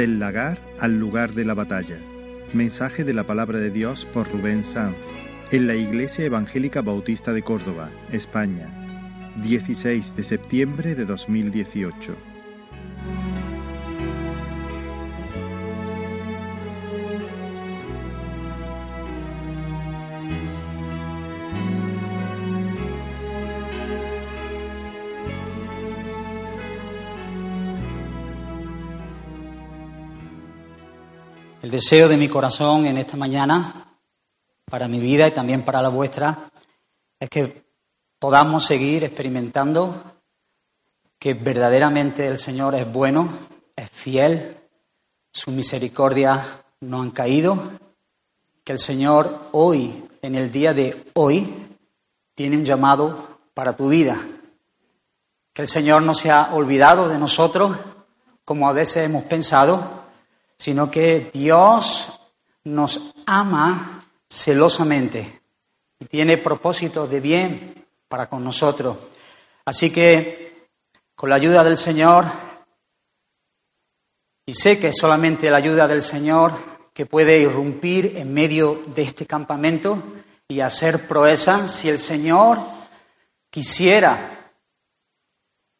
Del lagar al lugar de la batalla. Mensaje de la palabra de Dios por Rubén Sanz. En la Iglesia Evangélica Bautista de Córdoba, España. 16 de septiembre de 2018. El deseo de mi corazón en esta mañana, para mi vida y también para la vuestra, es que podamos seguir experimentando que verdaderamente el Señor es bueno, es fiel, su misericordia no han caído, que el Señor hoy, en el día de hoy, tiene un llamado para tu vida, que el Señor no se ha olvidado de nosotros como a veces hemos pensado, sino que Dios nos ama celosamente y tiene propósitos de bien para con nosotros. Así que, con la ayuda del Señor, y sé que es solamente la ayuda del Señor que puede irrumpir en medio de este campamento y hacer proeza, si el Señor quisiera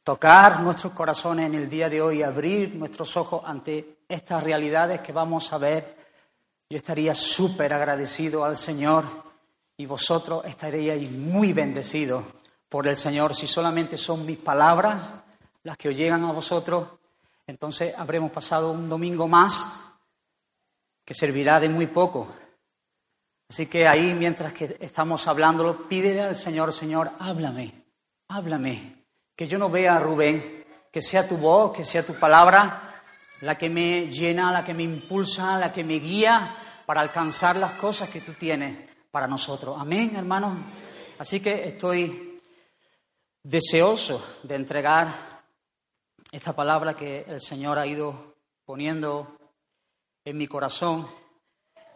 tocar nuestros corazones en el día de hoy, abrir nuestros ojos ante estas realidades que vamos a ver, yo estaría súper agradecido al Señor y vosotros estaríais muy bendecidos por el Señor. Si solamente son mis palabras las que os llegan a vosotros, entonces habremos pasado un domingo más que servirá de muy poco. Así que ahí, mientras que estamos hablándolo, pídele al Señor, Señor, háblame, háblame, que yo no vea a Rubén, que sea tu voz, que sea tu palabra la que me llena, la que me impulsa, la que me guía para alcanzar las cosas que tú tienes para nosotros. Amén, hermanos. Así que estoy deseoso de entregar esta palabra que el Señor ha ido poniendo en mi corazón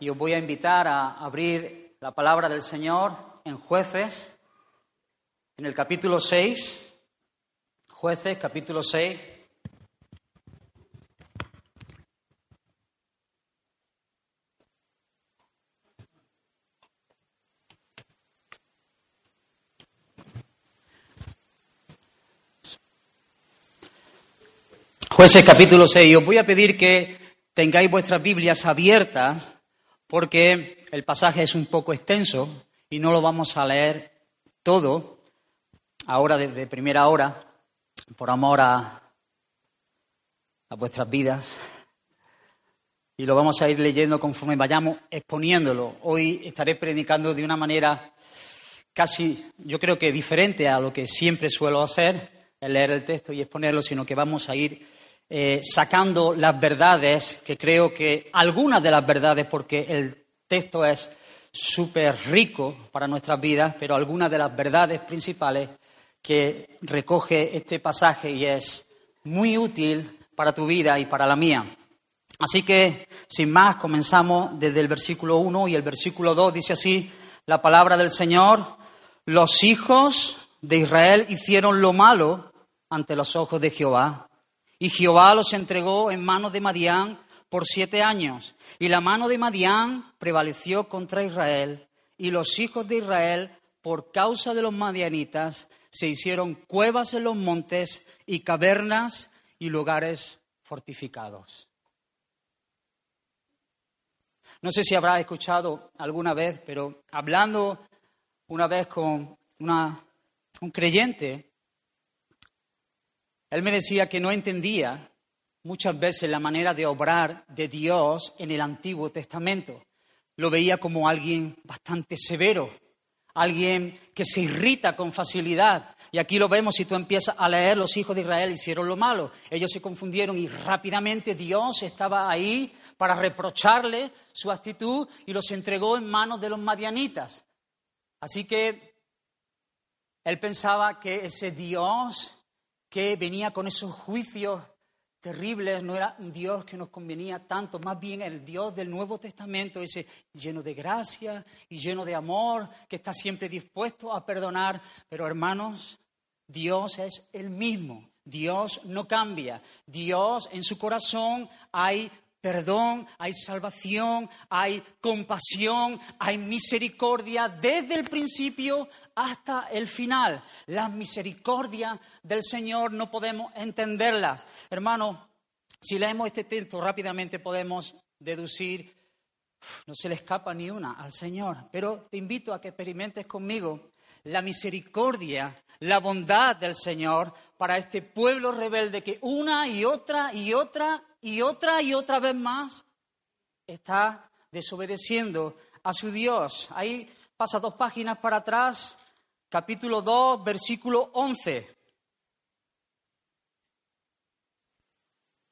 y os voy a invitar a abrir la palabra del Señor en jueces, en el capítulo 6, jueces capítulo 6. Jueces capítulo 6. Os voy a pedir que tengáis vuestras Biblias abiertas porque el pasaje es un poco extenso y no lo vamos a leer todo ahora desde primera hora por amor a, a vuestras vidas y lo vamos a ir leyendo conforme vayamos exponiéndolo. Hoy estaré predicando de una manera casi, yo creo que diferente a lo que siempre suelo hacer, el leer el texto y exponerlo, sino que vamos a ir eh, sacando las verdades, que creo que algunas de las verdades, porque el texto es súper rico para nuestras vidas, pero algunas de las verdades principales que recoge este pasaje y es muy útil para tu vida y para la mía. Así que, sin más, comenzamos desde el versículo 1 y el versículo 2 dice así, la palabra del Señor, los hijos de Israel hicieron lo malo ante los ojos de Jehová y Jehová los entregó en manos de Madián por siete años. Y la mano de Madián prevaleció contra Israel. Y los hijos de Israel, por causa de los madianitas, se hicieron cuevas en los montes y cavernas y lugares fortificados. No sé si habrá escuchado alguna vez, pero hablando una vez con un creyente, él me decía que no entendía muchas veces la manera de obrar de Dios en el Antiguo Testamento. Lo veía como alguien bastante severo, alguien que se irrita con facilidad. Y aquí lo vemos si tú empiezas a leer, los hijos de Israel hicieron lo malo. Ellos se confundieron y rápidamente Dios estaba ahí para reprocharle su actitud y los entregó en manos de los madianitas. Así que él pensaba que ese Dios que venía con esos juicios terribles, no era un Dios que nos convenía tanto, más bien el Dios del Nuevo Testamento, ese lleno de gracia y lleno de amor, que está siempre dispuesto a perdonar. Pero hermanos, Dios es el mismo. Dios no cambia. Dios en su corazón hay perdón, hay salvación, hay compasión, hay misericordia desde el principio hasta el final. Las misericordias del Señor no podemos entenderlas. Hermanos, si leemos este texto rápidamente podemos deducir, no se le escapa ni una al Señor, pero te invito a que experimentes conmigo la misericordia, la bondad del Señor para este pueblo rebelde que una y otra y otra y otra y otra vez más está desobedeciendo a su Dios. Ahí pasa dos páginas para atrás, capítulo 2, versículo 11.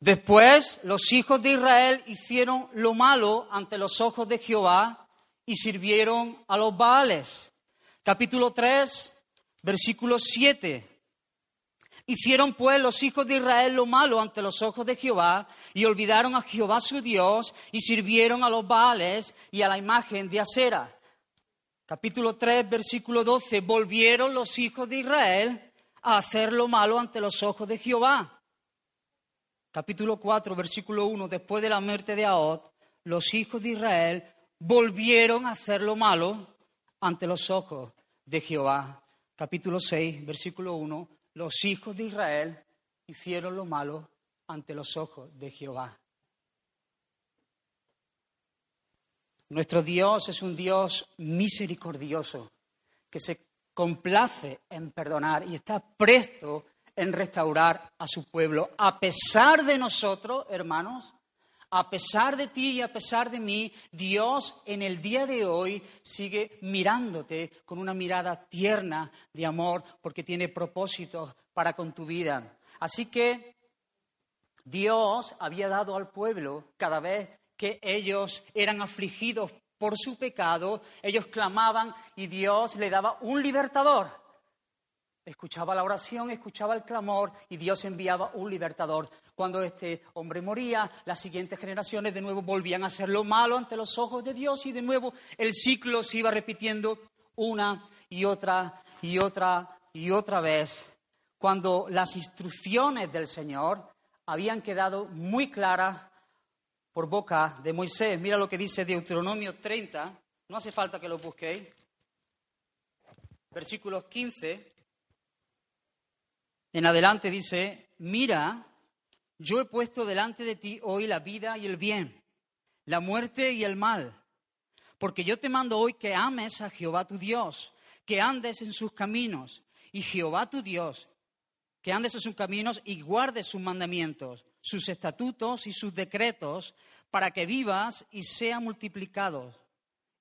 Después los hijos de Israel hicieron lo malo ante los ojos de Jehová y sirvieron a los Baales capítulo 3, versículo 7. Hicieron pues los hijos de Israel lo malo ante los ojos de Jehová y olvidaron a Jehová su Dios y sirvieron a los Baales y a la imagen de Acera. Capítulo 3, versículo 12. Volvieron los hijos de Israel a hacer lo malo ante los ojos de Jehová. Capítulo 4, versículo 1. Después de la muerte de Ahod, los hijos de Israel volvieron a hacer lo malo ante los ojos de Jehová. Capítulo 6, versículo 1. Los hijos de Israel hicieron lo malo ante los ojos de Jehová. Nuestro Dios es un Dios misericordioso que se complace en perdonar y está presto en restaurar a su pueblo. A pesar de nosotros, hermanos, a pesar de ti y a pesar de mí, Dios en el día de hoy sigue mirándote con una mirada tierna de amor porque tiene propósitos para con tu vida. Así que Dios había dado al pueblo cada vez que ellos eran afligidos por su pecado, ellos clamaban y Dios le daba un libertador. Escuchaba la oración, escuchaba el clamor y Dios enviaba un libertador. Cuando este hombre moría, las siguientes generaciones de nuevo volvían a hacer lo malo ante los ojos de Dios y de nuevo el ciclo se iba repitiendo una y otra y otra y otra vez. Cuando las instrucciones del Señor habían quedado muy claras por boca de Moisés. Mira lo que dice Deuteronomio 30, no hace falta que lo busquéis. Versículos 15 en adelante dice, mira, yo he puesto delante de ti hoy la vida y el bien, la muerte y el mal, porque yo te mando hoy que ames a Jehová tu Dios, que andes en sus caminos, y Jehová tu Dios, que andes en sus caminos y guardes sus mandamientos, sus estatutos y sus decretos, para que vivas y sea multiplicado.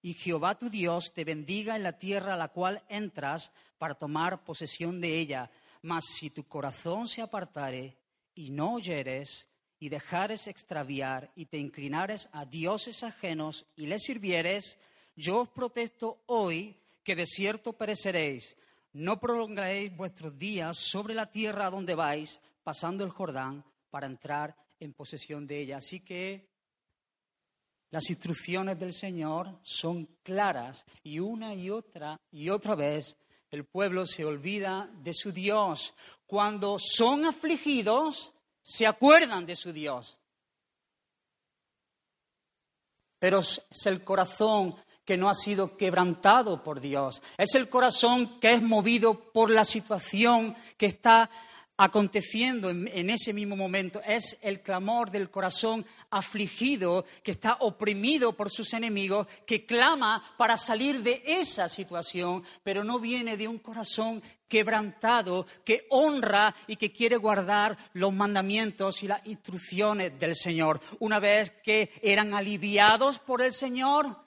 Y Jehová tu Dios te bendiga en la tierra a la cual entras para tomar posesión de ella. Mas si tu corazón se apartare y no oyeres y dejares extraviar y te inclinares a dioses ajenos y les sirvieres, yo os protesto hoy que de cierto pereceréis. No prolongaréis vuestros días sobre la tierra a donde vais, pasando el Jordán, para entrar en posesión de ella. Así que las instrucciones del Señor son claras y una y otra y otra vez el pueblo se olvida de su Dios. Cuando son afligidos, se acuerdan de su Dios. Pero es el corazón que no ha sido quebrantado por Dios. Es el corazón que es movido por la situación que está aconteciendo en, ese mismo momento. Es el clamor del corazón afligido que está oprimido por sus enemigos, que clama para salir de esa situación, pero no viene de un corazón quebrantado, que honra y que quiere guardar los mandamientos y las instrucciones del Señor. Una vez que eran aliviados por el Señor,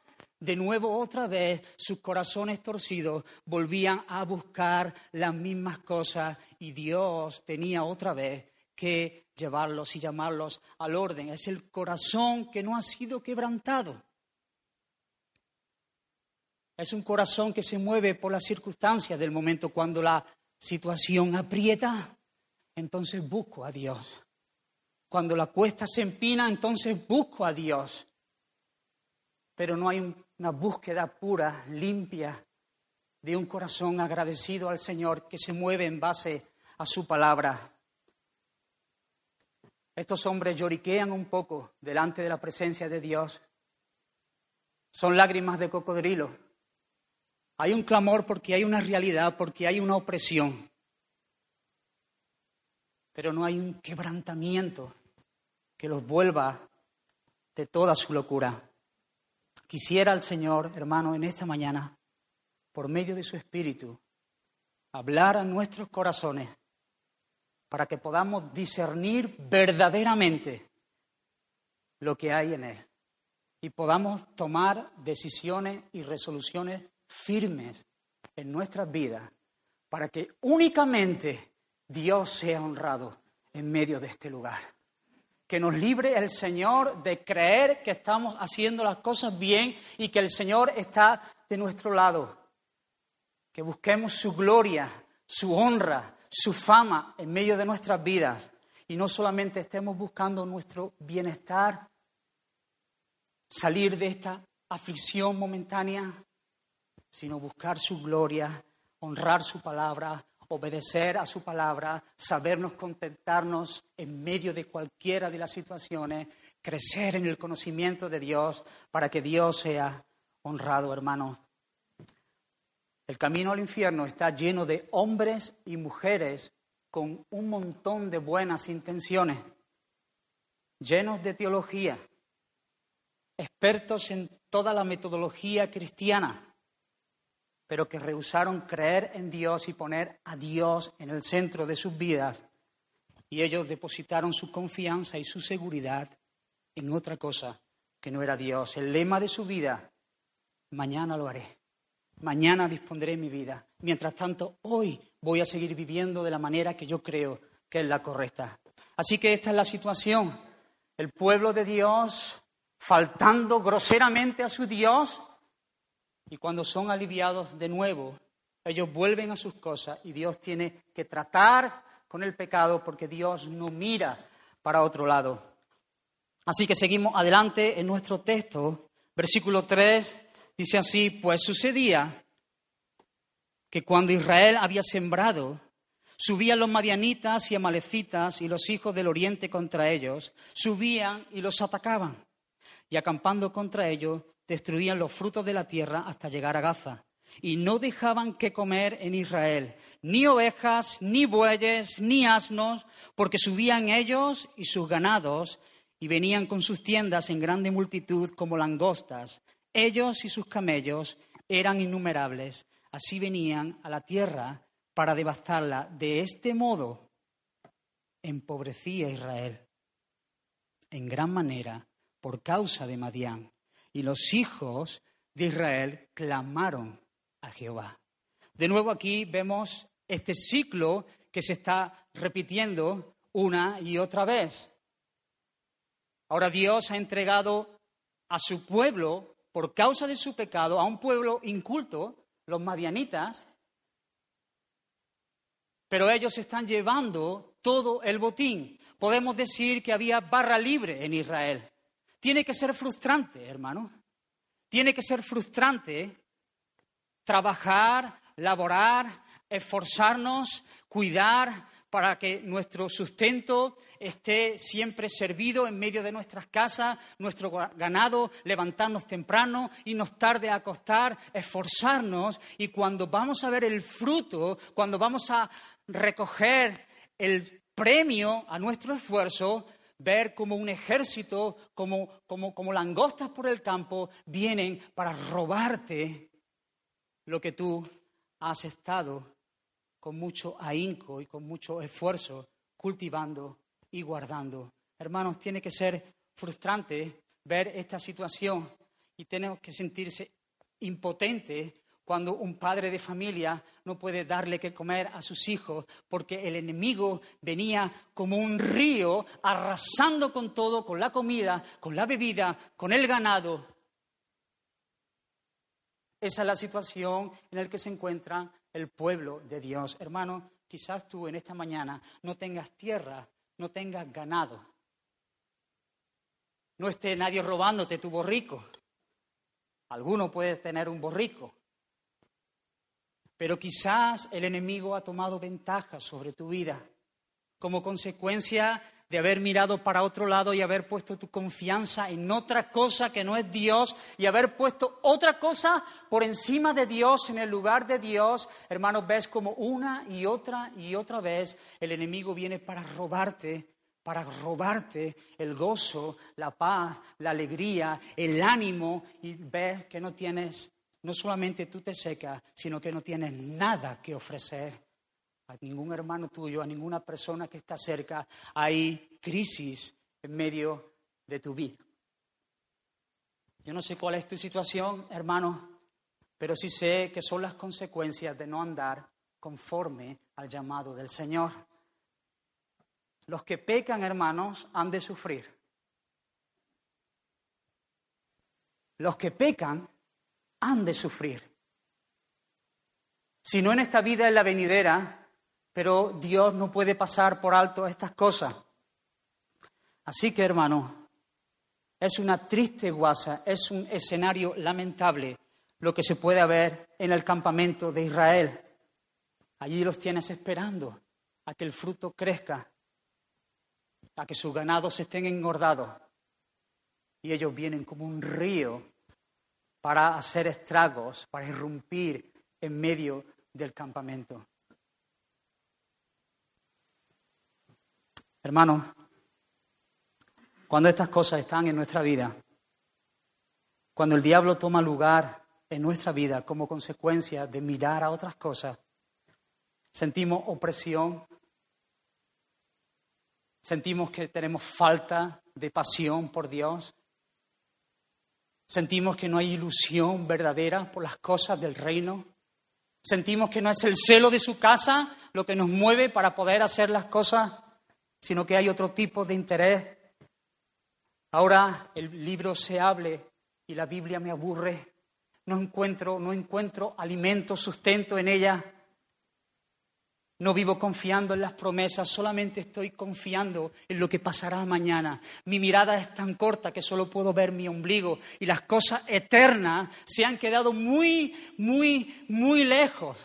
de nuevo otra vez sus corazones torcidos volvían a buscar las mismas cosas y Dios tenía otra vez que llevarlos y llamarlos al orden. Es el corazón que no ha sido quebrantado. Es un corazón que se mueve por las circunstancias del momento cuando la situación aprieta, entonces busco a Dios. Cuando la cuesta se empina, entonces busco a Dios. Pero no hay un una búsqueda pura, limpia, de un corazón agradecido al Señor que se mueve en base a su palabra. Estos hombres lloriquean un poco delante de la presencia de Dios. Son lágrimas de cocodrilo. Hay un clamor porque hay una realidad, porque hay una opresión. Pero no hay un quebrantamiento que los vuelva de toda su locura. Quisiera el Señor, hermano, en esta mañana, por medio de su Espíritu, hablar a nuestros corazones para que podamos discernir verdaderamente lo que hay en Él y podamos tomar decisiones y resoluciones firmes en nuestras vidas para que únicamente Dios sea honrado en medio de este lugar. Que nos libre el Señor de creer que estamos haciendo las cosas bien y que el Señor está de nuestro lado. Que busquemos su gloria, su honra, su fama en medio de nuestras vidas y no solamente estemos buscando nuestro bienestar, salir de esta aflicción momentánea, sino buscar su gloria, honrar su palabra, obedecer a su palabra, sabernos contentarnos en medio de cualquiera de las situaciones, crecer en el conocimiento de Dios para que Dios sea honrado, hermano. El camino al infierno está lleno de hombres y mujeres con un montón de buenas intenciones, llenos de teología, expertos en toda la metodología cristiana, pero que rehusaron creer en Dios y poner a Dios en el centro de sus vidas. Y ellos depositaron su confianza y su seguridad en otra cosa que no era Dios. El lema de su vida, mañana lo haré, mañana dispondré mi vida. Mientras tanto, hoy voy a seguir viviendo de la manera que yo creo que es la correcta. Así que esta es la situación. El pueblo de Dios, faltando groseramente a su Dios, y cuando son aliviados de nuevo, ellos vuelven a sus cosas y Dios tiene que tratar con el pecado porque Dios no mira para otro lado. Así que seguimos adelante en nuestro texto. Versículo 3 dice así, pues sucedía que cuando Israel había sembrado, subían los madianitas y amalecitas y los hijos del oriente contra ellos, subían y los atacaban. Y acampando contra ellos, destruían los frutos de la tierra hasta llegar a Gaza. Y no dejaban que comer en Israel, ni ovejas, ni bueyes, ni asnos, porque subían ellos y sus ganados y venían con sus tiendas en grande multitud como langostas. Ellos y sus camellos eran innumerables. Así venían a la tierra para devastarla. De este modo empobrecía Israel en gran manera por causa de Madián y los hijos de Israel clamaron a Jehová. De nuevo aquí vemos este ciclo que se está repitiendo una y otra vez. Ahora Dios ha entregado a su pueblo, por causa de su pecado, a un pueblo inculto, los madianitas, pero ellos están llevando todo el botín. Podemos decir que había barra libre en Israel. Tiene que ser frustrante, hermano. Tiene que ser frustrante trabajar, laborar, esforzarnos, cuidar para que nuestro sustento esté siempre servido en medio de nuestras casas, nuestro ganado, levantarnos temprano, y nos tarde a acostar, esforzarnos y cuando vamos a ver el fruto, cuando vamos a recoger el premio a nuestro esfuerzo, ver como un ejército, como, como, langostas por el campo, vienen para robarte lo que tú has estado con mucho ahínco y con mucho esfuerzo cultivando y guardando. Hermanos, tiene que ser frustrante ver esta situación y tenemos que sentirse impotentes cuando un padre de familia no puede darle que comer a sus hijos porque el enemigo venía como un río arrasando con todo, con la comida, con la bebida, con el ganado. Esa es la situación en la que se encuentra el pueblo de Dios. Hermano, quizás tú en esta mañana no tengas tierra, no tengas ganado. No esté nadie robándote tu borrico. Alguno puede tener un borrico, pero quizás el enemigo ha tomado ventaja sobre tu vida como consecuencia de haber mirado para otro lado y haber puesto tu confianza en otra cosa que no es Dios y haber puesto otra cosa por encima de Dios, en el lugar de Dios, hermanos, ves como una y otra y otra vez el enemigo viene para robarte para robarte el gozo, la paz, la alegría, el ánimo y ves que no tienes, no solamente tú te secas, sino que no tienes nada que ofrecer a ningún hermano tuyo, a ninguna persona que está cerca. Hay crisis en medio de tu vida. Yo no sé cuál es tu situación, hermano, pero sí sé que son las consecuencias de no andar conforme al llamado del Señor. Los que pecan, hermanos, han de sufrir. Los que pecan han de sufrir. Si no en esta vida, en la venidera, pero Dios no puede pasar por alto estas cosas. Así que, hermanos, es una triste guasa, es un escenario lamentable lo que se puede ver en el campamento de Israel. Allí los tienes esperando a que el fruto crezca, a que sus ganados estén engordados. Y ellos vienen como un río para hacer estragos, para irrumpir en medio del campamento. Hermanos, cuando estas cosas están en nuestra vida, cuando el diablo toma lugar en nuestra vida como consecuencia de mirar a otras cosas, sentimos opresión, Sentimos que tenemos falta de pasión por Dios. Sentimos que no hay ilusión verdadera por las cosas del reino. Sentimos que no es el celo de su casa lo que nos mueve para poder hacer las cosas, sino que hay otro tipo de interés. Ahora el libro se hable y la Biblia me aburre. No encuentro, no encuentro alimento, sustento en ella. No vivo confiando en las promesas, solamente estoy confiando en lo que pasará mañana. Mi mirada es tan corta que solo puedo ver mi ombligo y las cosas eternas se han quedado muy, muy, muy lejos.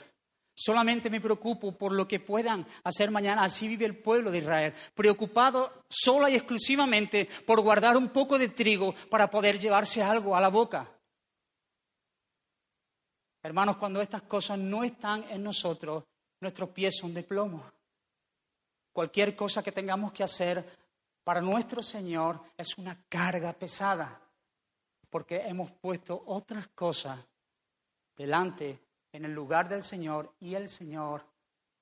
Solamente me preocupo por lo que puedan hacer mañana. Así vive el pueblo de Israel, preocupado sola y exclusivamente por guardar un poco de trigo para poder llevarse algo a la boca. Hermanos, cuando estas cosas no están en nosotros, nuestros pies son de plomo. Cualquier cosa que tengamos que hacer para nuestro Señor es una carga pesada, porque hemos puesto otras cosas delante en el lugar del Señor y el Señor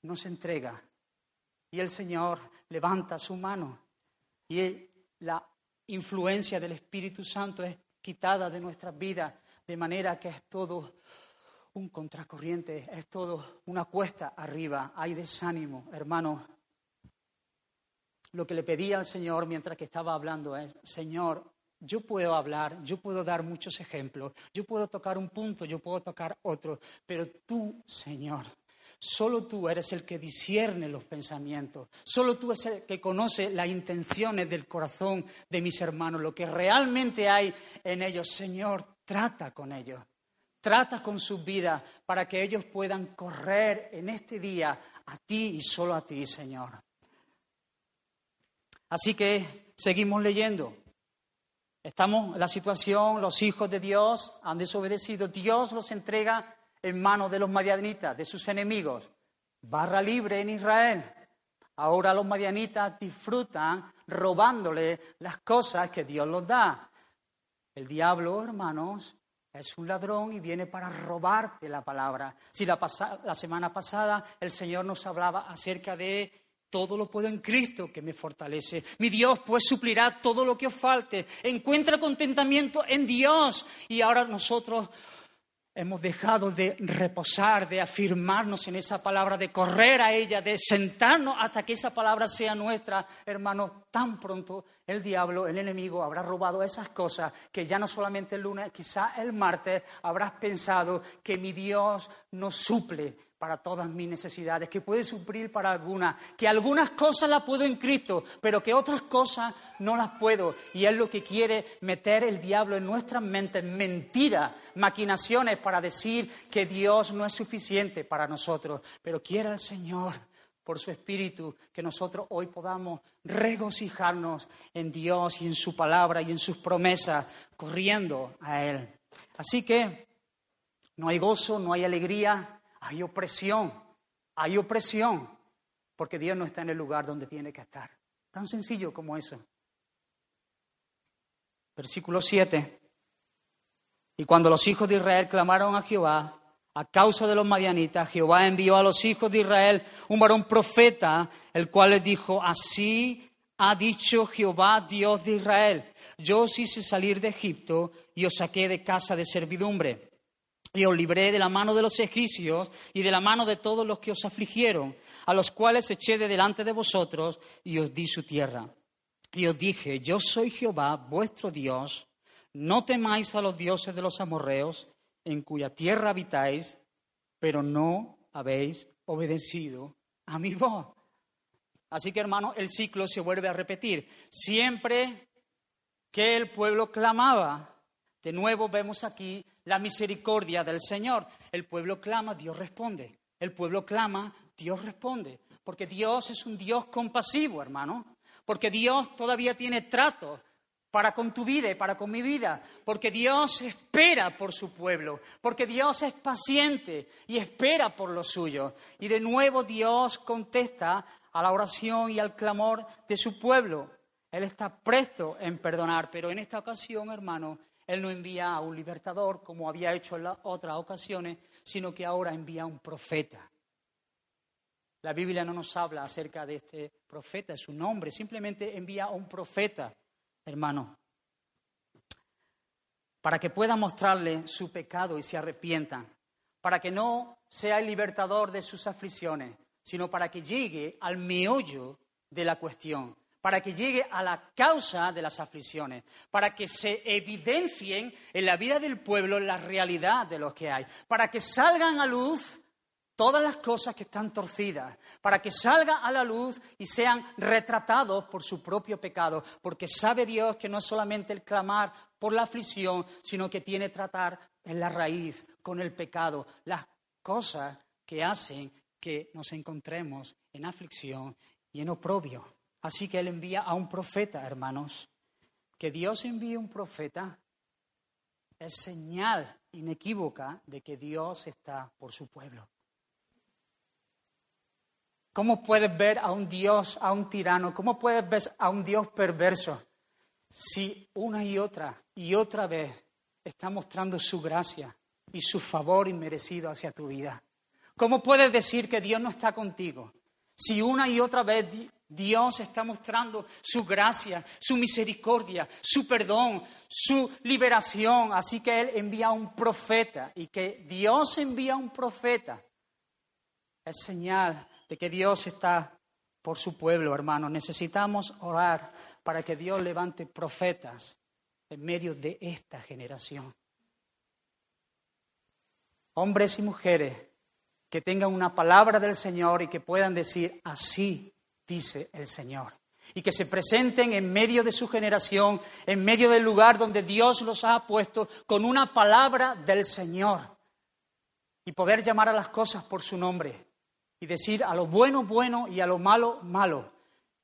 nos entrega. Y el Señor levanta su mano y la influencia del Espíritu Santo es quitada de nuestras vidas, de manera que es todo un contracorriente, es todo una cuesta arriba, hay desánimo, hermano. Lo que le pedía al Señor mientras que estaba hablando es, Señor, yo puedo hablar, yo puedo dar muchos ejemplos, yo puedo tocar un punto, yo puedo tocar otro, pero tú, Señor, Solo tú eres el que discierne los pensamientos. Solo tú eres el que conoce las intenciones del corazón de mis hermanos, lo que realmente hay en ellos. Señor, trata con ellos. Trata con su vida para que ellos puedan correr en este día a ti y solo a ti, Señor. Así que seguimos leyendo. Estamos en la situación, los hijos de Dios han desobedecido, Dios los entrega en manos de los madianitas, de sus enemigos. Barra libre en Israel. Ahora los madianitas disfrutan robándole las cosas que Dios los da. El diablo, hermanos, es un ladrón y viene para robarte la palabra. Si la, la, semana pasada el Señor nos hablaba acerca de todo lo puedo en Cristo que me fortalece. Mi Dios pues suplirá todo lo que os falte. Encuentra contentamiento en Dios. Y ahora nosotros hemos dejado de reposar, de afirmarnos en esa palabra, de correr a ella, de sentarnos hasta que esa palabra sea nuestra, hermanos, tan pronto el diablo, el enemigo, habrá robado esas cosas que ya no solamente el lunes, quizá el martes habrás pensado que mi Dios nos suple, para todas mis necesidades, que puede suplir para algunas, que algunas cosas las puedo en Cristo, pero que otras cosas no las puedo. Y es lo que quiere meter el diablo en nuestras mentes, mentiras, maquinaciones para decir que Dios no es suficiente para nosotros. Pero quiera el Señor por su Espíritu, que nosotros hoy podamos regocijarnos en Dios y en su palabra y en sus promesas, corriendo a Él. Así que no hay gozo, no hay alegría, hay opresión, hay opresión, porque Dios no está en el lugar donde tiene que estar. Tan sencillo como eso. Versículo 7. Y cuando los hijos de Israel clamaron a Jehová, a causa de los madianitas, Jehová envió a los hijos de Israel un varón profeta, el cual les dijo, así ha dicho Jehová, Dios de Israel, yo os hice salir de Egipto y os saqué de casa de servidumbre. Y os libré de la mano de los egipcios y de la mano de todos los que os afligieron, a los cuales eché de delante de vosotros y os di su tierra. Y os dije, yo soy Jehová, vuestro Dios, no temáis a los dioses de los amorreos, en cuya tierra habitáis, pero no habéis obedecido a mi voz. Así que, hermano, el ciclo se vuelve a repetir. Siempre que el pueblo clamaba, de nuevo vemos aquí la misericordia del Señor. El pueblo clama, Dios responde. El pueblo clama, Dios responde. Porque Dios es un Dios compasivo, hermano. Porque Dios todavía tiene trato para con tu vida y para con mi vida, porque Dios espera por su pueblo, porque Dios es paciente y espera por lo suyo. Y de nuevo Dios contesta a la oración y al clamor de su pueblo. Él está presto en perdonar, pero en esta ocasión, hermano, Él no envía a un libertador como había hecho en otras ocasiones, sino que ahora envía a un profeta. La Biblia no nos habla acerca de este profeta, su nombre, simplemente envía a un profeta hermano, para que pueda mostrarle su pecado y se arrepientan, para que no sea el libertador de sus aflicciones, sino para que llegue al meollo de la cuestión, para que llegue a la causa de las aflicciones, para que se evidencien en la vida del pueblo la realidad de lo que hay, para que salgan a luz todas las cosas que están torcidas, para que salga a la luz y sean retratados por su propio pecado, porque sabe Dios que no es solamente el clamar por la aflicción, sino que tiene que tratar en la raíz con el pecado, las cosas que hacen que nos encontremos en aflicción y en oprobio. Así que Él envía a un profeta, hermanos. Que Dios envíe un profeta es señal inequívoca de que Dios está por su pueblo. ¿Cómo puedes ver a un Dios, a un tirano? ¿Cómo puedes ver a un Dios perverso si una y otra y otra vez está mostrando su gracia y su favor inmerecido hacia tu vida? ¿Cómo puedes decir que Dios no está contigo si una y otra vez Dios está mostrando su gracia, su misericordia, su perdón, su liberación? Así que Él envía a un profeta y que Dios envía a un profeta es señal de que Dios está por su pueblo, hermano. Necesitamos orar para que Dios levante profetas en medio de esta generación. Hombres y mujeres que tengan una palabra del Señor y que puedan decir, así dice el Señor. Y que se presenten en medio de su generación, en medio del lugar donde Dios los ha puesto, con una palabra del Señor. Y poder llamar a las cosas por su nombre y decir a lo bueno bueno y a lo malo malo.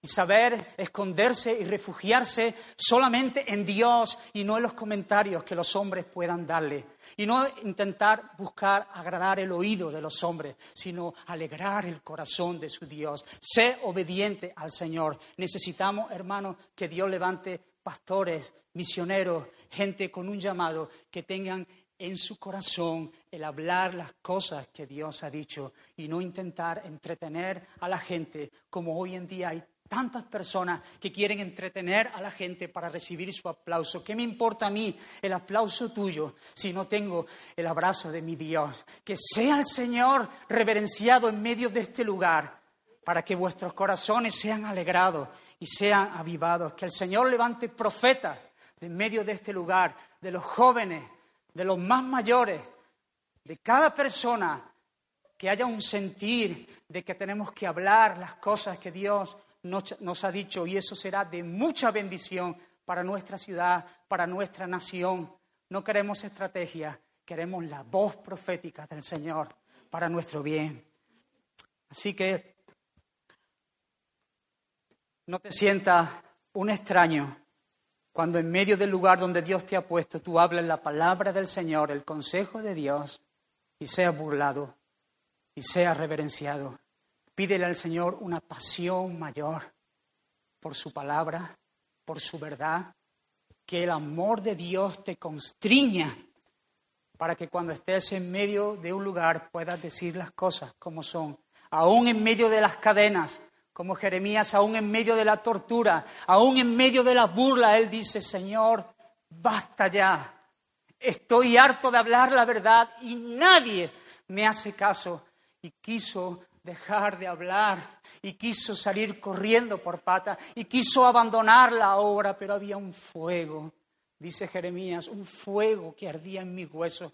Y saber esconderse y refugiarse solamente en Dios y no en los comentarios que los hombres puedan darle. Y no intentar buscar agradar el oído de los hombres, sino alegrar el corazón de su Dios. Sé obediente al Señor. Necesitamos, hermanos, que Dios levante pastores, misioneros, gente con un llamado que tengan en su corazón el hablar las cosas que Dios ha dicho y no intentar entretener a la gente como hoy en día tantas personas que quieren entretener a la gente para recibir su aplauso. ¿Qué me importa a mí el aplauso tuyo si no tengo el abrazo de mi Dios? Que sea el Señor reverenciado en medio de este lugar para que vuestros corazones sean alegrados y sean avivados. Que el Señor levante profetas en medio de este lugar, de los jóvenes, de los más mayores, de cada persona, que haya un sentir de que tenemos que hablar las cosas que Dios nos, ha dicho y eso será de mucha bendición para nuestra ciudad, para nuestra nación. No queremos estrategia, queremos la voz profética del Señor para nuestro bien. Así que no te sientas un extraño cuando en medio del lugar donde Dios te ha puesto tú hables la palabra del Señor, el consejo de Dios, y seas burlado y seas reverenciado. Pídele al Señor una pasión mayor por su palabra, por su verdad, que el amor de Dios te constriña para que cuando estés en medio de un lugar puedas decir las cosas como son, aún en medio de las cadenas, como Jeremías, aún en medio de la tortura, aún en medio de la burla, él dice, Señor, basta ya, estoy harto de hablar la verdad y nadie me hace caso. Y quiso dejar de hablar y quiso salir corriendo por pata y quiso abandonar la obra, pero había un fuego, dice Jeremías, un fuego que ardía en mis huesos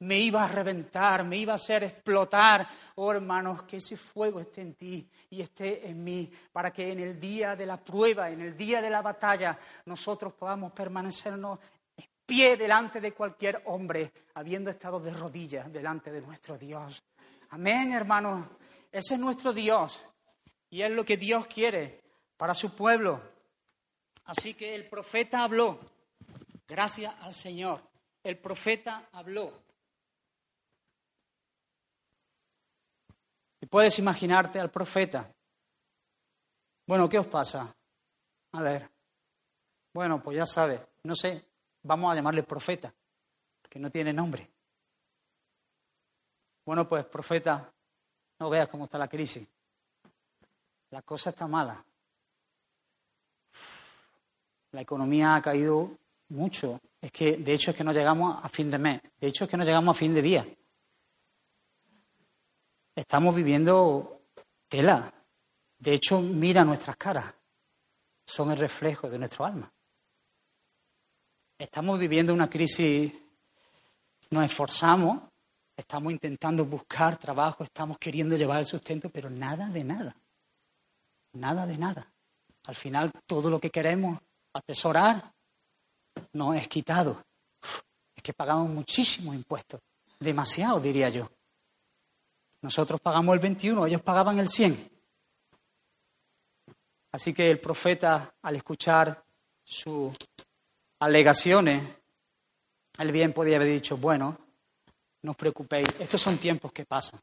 me iba a reventar, me iba a hacer explotar. Oh hermanos, que ese fuego esté en ti y esté en mí, para que en el día de la prueba, en el día de la batalla, nosotros podamos permanecernos en pie delante de cualquier hombre, habiendo estado de rodillas delante de nuestro Dios. Amén, hermanos. Ese es nuestro Dios y es lo que Dios quiere para su pueblo. Así que el profeta habló, gracias al Señor. El profeta habló. Y puedes imaginarte al profeta. Bueno, ¿qué os pasa? A ver. Bueno, pues ya sabes, no sé, vamos a llamarle profeta, que no tiene nombre. Bueno, pues profeta, no veas cómo está la crisis. La cosa está mala. La economía ha caído mucho. Es que, de hecho, es que no llegamos a fin de mes. De hecho, es que no llegamos a fin de día estamos viviendo tela. De hecho, mira nuestras caras. Son el reflejo de nuestro alma. Estamos viviendo una crisis, nos esforzamos, estamos intentando buscar trabajo, estamos queriendo llevar el sustento, pero nada de nada. Nada de nada. Al final, todo lo que queremos atesorar nos es quitado. es que pagamos muchísimos impuestos. Demasiado, diría yo. Nosotros pagamos el 21, ellos pagaban el 100. Así que el profeta, al escuchar sus alegaciones, él bien podía haber dicho, bueno, no os preocupéis, estos son tiempos que pasan.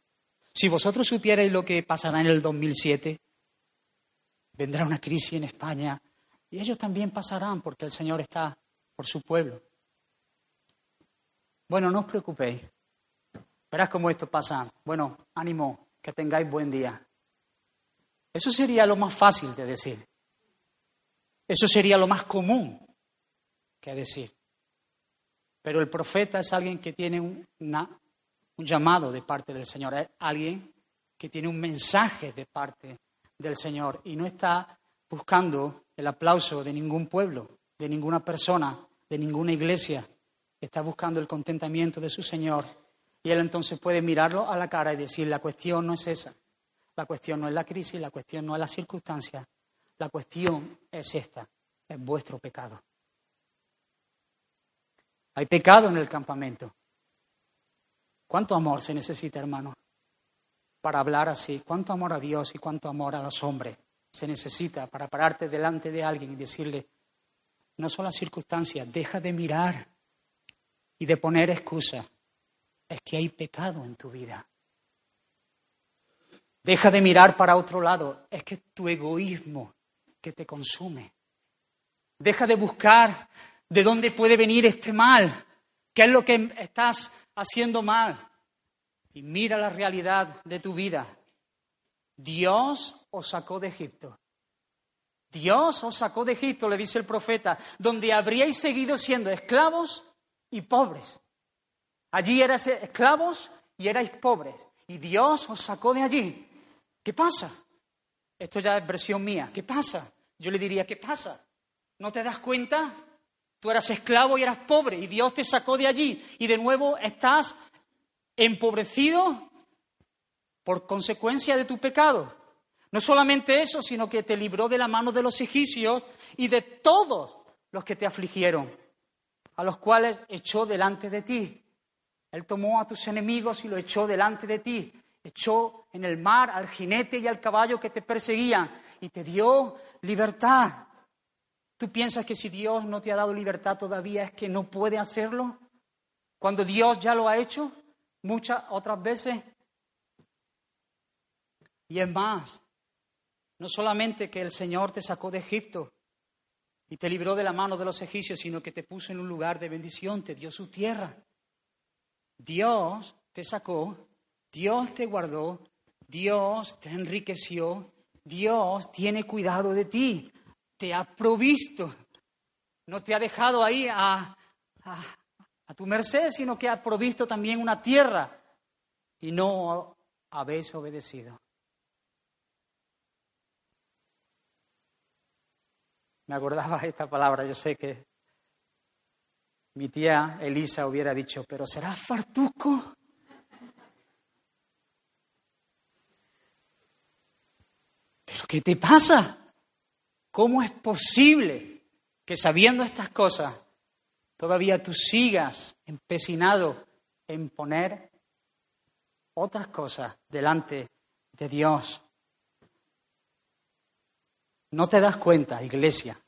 Si vosotros supierais lo que pasará en el 2007, vendrá una crisis en España y ellos también pasarán porque el Señor está por su pueblo. Bueno, no os preocupéis, Verás cómo esto pasa. Bueno, ánimo, que tengáis buen día. Eso sería lo más fácil de decir. Eso sería lo más común que decir. Pero el profeta es alguien que tiene un, llamado de parte del Señor, es alguien que tiene un mensaje de parte del Señor y no está buscando el aplauso de ningún pueblo, de ninguna persona, de ninguna iglesia. Está buscando el contentamiento de su Señor y él entonces puede mirarlo a la cara y decir, la cuestión no es esa. La cuestión no es la crisis, la cuestión no es la circunstancia. La cuestión es esta, es vuestro pecado. Hay pecado en el campamento. ¿Cuánto amor se necesita, hermano, para hablar así? ¿Cuánto amor a Dios y cuánto amor a los hombres se necesita para pararte delante de alguien y decirle, no son las circunstancias, deja de mirar y de poner excusas es que hay pecado en tu vida. Deja de mirar para otro lado, es que tu egoísmo que te consume. Deja de buscar de dónde puede venir este mal, qué es lo que estás haciendo mal. Y mira la realidad de tu vida. Dios os sacó de Egipto. Dios os sacó de Egipto, le dice el profeta, donde habríais seguido siendo esclavos y pobres. Allí erais esclavos y erais pobres. Y Dios os sacó de allí. ¿Qué pasa? Esto ya es versión mía. ¿Qué pasa? Yo le diría, ¿qué pasa? ¿No te das cuenta? Tú eras esclavo y eras pobre y Dios te sacó de allí y de nuevo estás empobrecido por consecuencia de tu pecado. No solamente eso, sino que te libró de la mano de los egipcios y de todos los que te afligieron, a los cuales echó delante de ti. Él tomó a tus enemigos y lo echó delante de ti echó en el mar al jinete y al caballo que te perseguían y te dio libertad. ¿Tú piensas que si Dios no te ha dado libertad todavía es que no puede hacerlo? Cuando Dios ya lo ha hecho muchas otras veces. Y es más, no solamente que el Señor te sacó de Egipto y te libró de la mano de los egipcios, sino que te puso en un lugar de bendición, te dio su tierra. Dios te sacó, Dios te guardó, Dios te enriqueció, Dios tiene cuidado de ti, te ha provisto. No te ha dejado ahí a, a, tu merced, sino que ha provisto también una tierra y no habéis obedecido. Me acordaba esta palabra, yo sé que mi tía Elisa hubiera dicho, pero será fartuco. ¿Pero qué te pasa? ¿Cómo es posible que sabiendo estas cosas todavía tú sigas empecinado en poner otras cosas delante de Dios? ¿No te das cuenta, iglesia,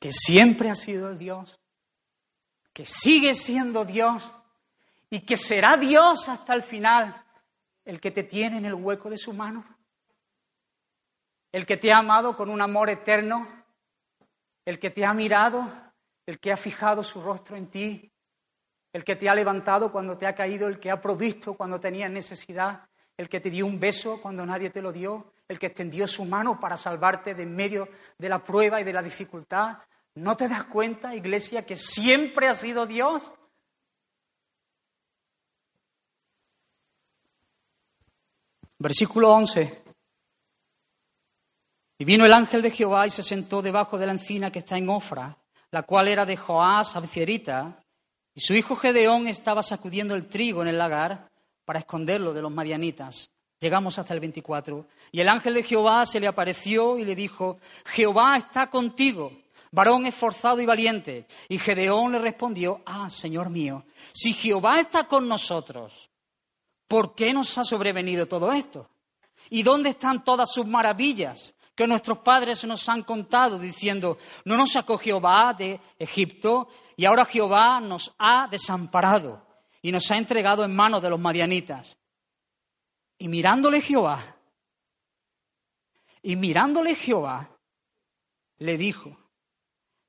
que siempre ha sido Dios, que sigue siendo Dios y que será Dios hasta el final el que te tiene en el hueco de su mano? El que te ha amado con un amor eterno, el que te ha mirado, el que ha fijado su rostro en ti, el que te ha levantado cuando te ha caído, el que ha provisto cuando tenías necesidad, el que te dio un beso cuando nadie te lo dio, el que extendió su mano para salvarte de en medio de la prueba y de la dificultad. ¿No te das cuenta, iglesia, que siempre ha sido Dios? Versículo 11. Y vino el ángel de Jehová y se sentó debajo de la encina que está en Ofra, la cual era de Joás Abcierita, y su hijo Gedeón estaba sacudiendo el trigo en el lagar para esconderlo de los madianitas. Llegamos hasta el 24. Y el ángel de Jehová se le apareció y le dijo, Jehová está contigo, varón esforzado y valiente. Y Gedeón le respondió, ah, Señor mío, si Jehová está con nosotros, ¿por qué nos ha sobrevenido todo esto? ¿Y dónde están todas sus maravillas que nuestros padres nos han contado diciendo, no nos sacó Jehová de Egipto y ahora Jehová nos ha desamparado y nos ha entregado en manos de los madianitas? Y mirándole Jehová, y mirándole Jehová, le dijo,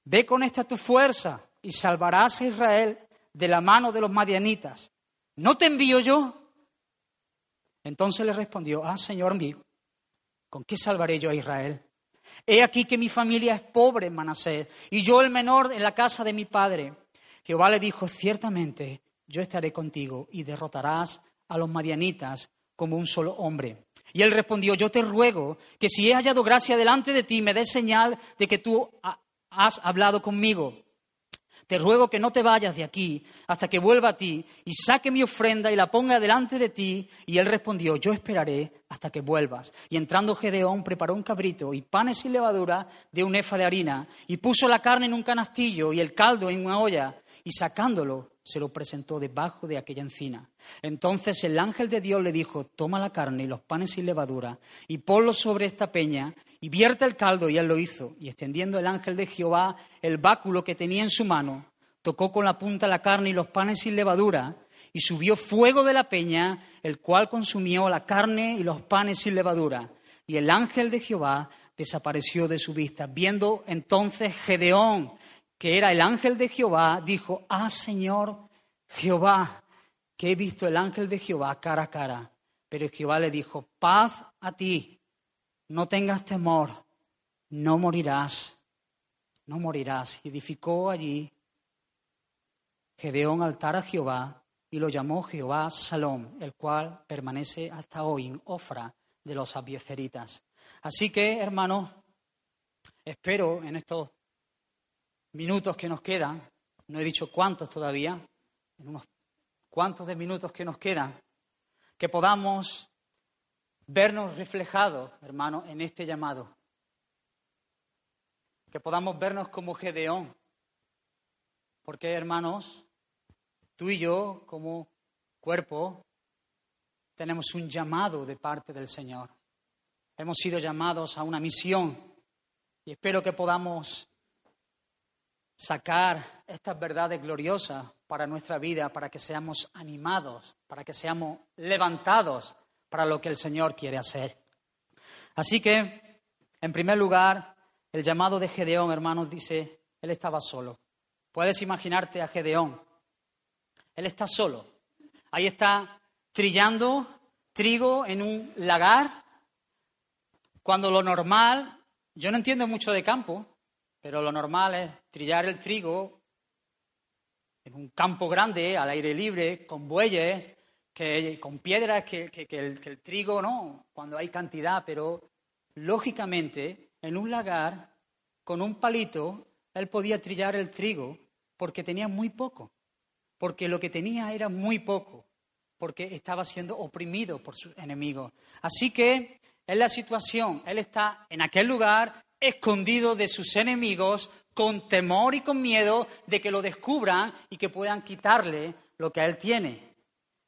ve con esta tu fuerza y salvarás a Israel de la mano de los madianitas. ¿No te envío yo? Entonces le respondió, ah, Señor mío, ¿con qué salvaré yo a Israel? He aquí que mi familia es pobre en Manasés y yo el menor en la casa de mi padre. Jehová le dijo, ciertamente yo estaré contigo y derrotarás a los madianitas como un solo hombre. Y él respondió, yo te ruego que si he hallado gracia delante de ti, me des señal de que tú has hablado conmigo. Te ruego que no te vayas de aquí hasta que vuelva a ti y saque mi ofrenda y la ponga delante de ti. Y él respondió, yo esperaré hasta que vuelvas. Y entrando Gedeón preparó un cabrito y panes y levadura de un efa de harina y puso la carne en un canastillo y el caldo en una olla y sacándolo se lo presentó debajo de aquella encina. Entonces el ángel de Dios le dijo, toma la carne y los panes sin levadura y ponlo sobre esta peña y vierte el caldo y él lo hizo. Y extendiendo el ángel de Jehová el báculo que tenía en su mano, tocó con la punta la carne y los panes sin levadura y subió fuego de la peña, el cual consumió la carne y los panes sin levadura. Y el ángel de Jehová desapareció de su vista. Viendo entonces Gedeón que era el ángel de Jehová, dijo, ah Señor Jehová, que he visto el ángel de Jehová cara a cara. Pero Jehová le dijo, paz a ti, no tengas temor, no morirás, no morirás. Y edificó allí Gedeón altar a Jehová y lo llamó Jehová Salom, el cual permanece hasta hoy en Ofra de los abieceritas. Así que, hermanos, espero en estos minutos que nos quedan, no he dicho cuántos todavía, en unos cuantos de minutos que nos quedan, que podamos vernos reflejados, hermanos, en este llamado. Que podamos vernos como Gedeón. Porque, hermanos, tú y yo, como cuerpo, tenemos un llamado de parte del Señor. Hemos sido llamados a una misión y espero que podamos sacar estas verdades gloriosas para nuestra vida, para que seamos animados, para que seamos levantados para lo que el Señor quiere hacer. Así que, en primer lugar, el llamado de Gedeón, hermanos, dice, él estaba solo. Puedes imaginarte a Gedeón. Él está solo. Ahí está trillando trigo en un lagar, cuando lo normal, yo no entiendo mucho de campo, pero lo normal es trillar el trigo en un campo grande, al aire libre, con bueyes, que, con piedras, que, el, que el trigo no, cuando hay cantidad, pero lógicamente en un lagar, con un palito, él podía trillar el trigo porque tenía muy poco, porque lo que tenía era muy poco, porque estaba siendo oprimido por sus enemigos. Así que en la situación, él está en aquel lugar escondido de sus enemigos, con temor y con miedo de que lo descubran y que puedan quitarle lo que él tiene.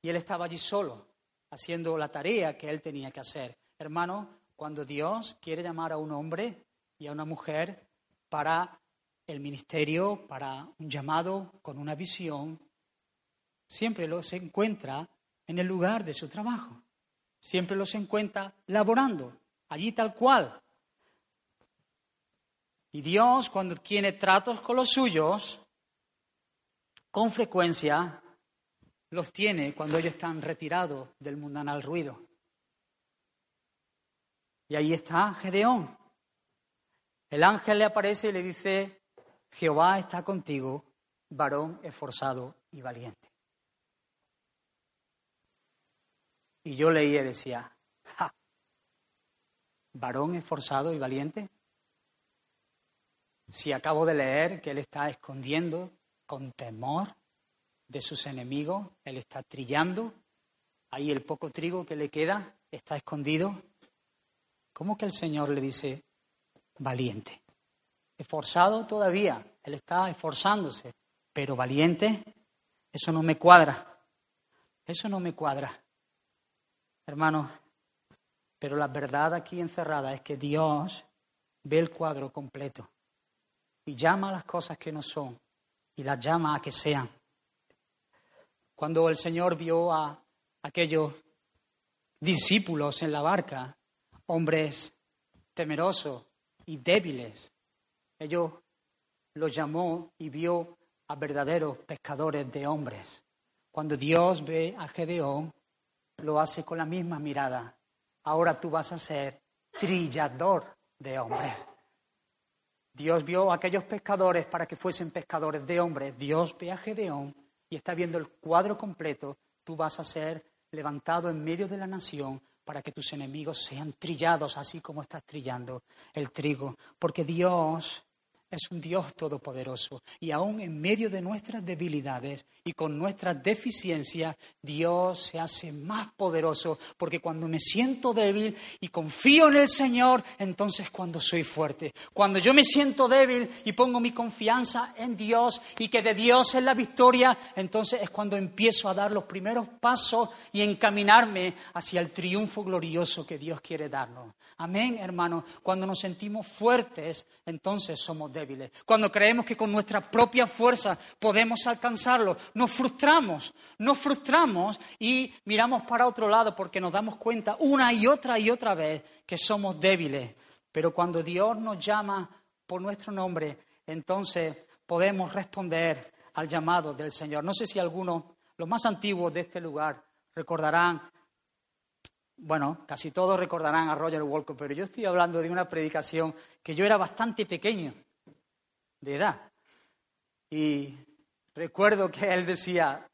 Y él estaba allí solo, haciendo la tarea que él tenía que hacer. Hermano, cuando Dios quiere llamar a un hombre y a una mujer para el ministerio, para un llamado con una visión, siempre lo se encuentra en el lugar de su trabajo. Siempre los encuentra laborando, allí tal cual, y Dios, cuando tiene tratos con los suyos, con frecuencia los tiene cuando ellos están retirados del mundanal ruido. Y ahí está Gedeón. El ángel le aparece y le dice, Jehová está contigo, varón esforzado y valiente. Y yo leía y decía, ja, varón esforzado y valiente si acabo de leer que Él está escondiendo con temor de sus enemigos, Él está trillando, ahí el poco trigo que le queda está escondido, ¿cómo que el Señor le dice valiente? Esforzado todavía, Él está esforzándose, pero valiente, eso no me cuadra, eso no me cuadra. Hermanos, pero la verdad aquí encerrada es que Dios ve el cuadro completo y llama a las cosas que no son y las llama a que sean. Cuando el Señor vio a aquellos discípulos en la barca, hombres temerosos y débiles, ellos los llamó y vio a verdaderos pescadores de hombres. Cuando Dios ve a Gedeón, lo hace con la misma mirada. Ahora tú vas a ser trillador de hombres. Dios vio a aquellos pescadores para que fuesen pescadores de hombres. Dios ve a Gedeón y está viendo el cuadro completo. Tú vas a ser levantado en medio de la nación para que tus enemigos sean trillados así como estás trillando el trigo. Porque Dios es un Dios todopoderoso y aún en medio de nuestras debilidades y con nuestras deficiencias, Dios se hace más poderoso porque cuando me siento débil y confío en el Señor, entonces cuando soy fuerte. Cuando yo me siento débil y pongo mi confianza en Dios y que de Dios es la victoria, entonces es cuando empiezo a dar los primeros pasos y encaminarme hacia el triunfo glorioso que Dios quiere darnos. Amén, hermano. Cuando nos sentimos fuertes, entonces somos débiles. Cuando creemos que con nuestra propia fuerza podemos alcanzarlo, nos frustramos, nos frustramos y miramos para otro lado porque nos damos cuenta una y otra y otra vez que somos débiles. Pero cuando Dios nos llama por nuestro nombre, entonces podemos responder al llamado del Señor. No sé si algunos, los más antiguos de este lugar, recordarán bueno, casi todos recordarán a Roger Walker, pero yo estoy hablando de una predicación que yo era bastante pequeño de edad. Y recuerdo que él decía,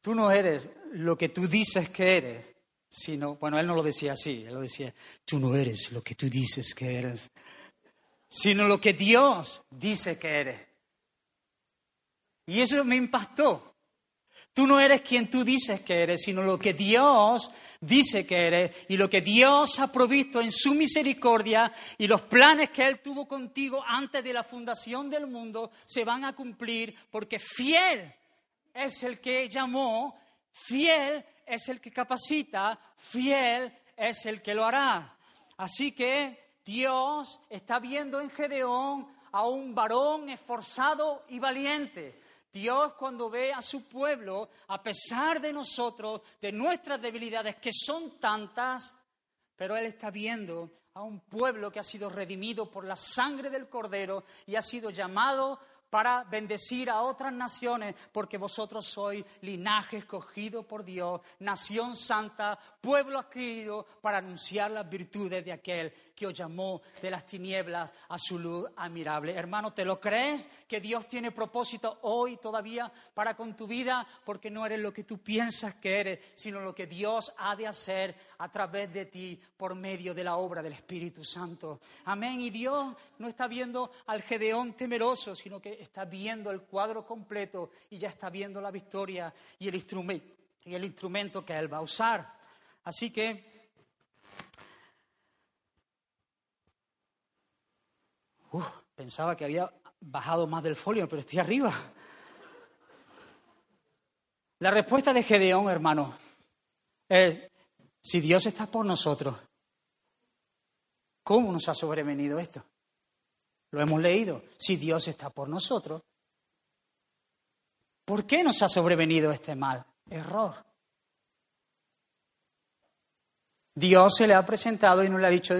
tú no eres lo que tú dices que eres, sino, bueno, él no lo decía así, él lo decía, tú no eres lo que tú dices que eres, sino lo que Dios dice que eres. Y eso me impactó, Tú no eres quien tú dices que eres, sino lo que Dios dice que eres y lo que Dios ha provisto en su misericordia y los planes que Él tuvo contigo antes de la fundación del mundo se van a cumplir porque fiel es el que llamó, fiel es el que capacita, fiel es el que lo hará. Así que Dios está viendo en Gedeón a un varón esforzado y valiente. Dios cuando ve a su pueblo, a pesar de nosotros, de nuestras debilidades, que son tantas, pero Él está viendo a un pueblo que ha sido redimido por la sangre del Cordero y ha sido llamado para bendecir a otras naciones, porque vosotros sois linaje escogido por Dios, nación santa, pueblo adquirido, para anunciar las virtudes de aquel que os llamó de las tinieblas a su luz admirable. Hermano, ¿te lo crees que Dios tiene propósito hoy todavía para con tu vida? Porque no eres lo que tú piensas que eres, sino lo que Dios ha de hacer a través de ti por medio de la obra del Espíritu Santo. Amén. Y Dios no está viendo al Gedeón temeroso, sino que está viendo el cuadro completo y ya está viendo la victoria y el instrumento, que Él va a usar. Así que pensaba que había bajado más del folio, pero estoy arriba. La respuesta de Gedeón, hermano, es, si Dios está por nosotros, ¿cómo nos ha sobrevenido esto? Lo hemos leído. Si Dios está por nosotros, ¿por qué nos ha sobrevenido este mal? Error. Dios se le ha presentado y nos le ha dicho,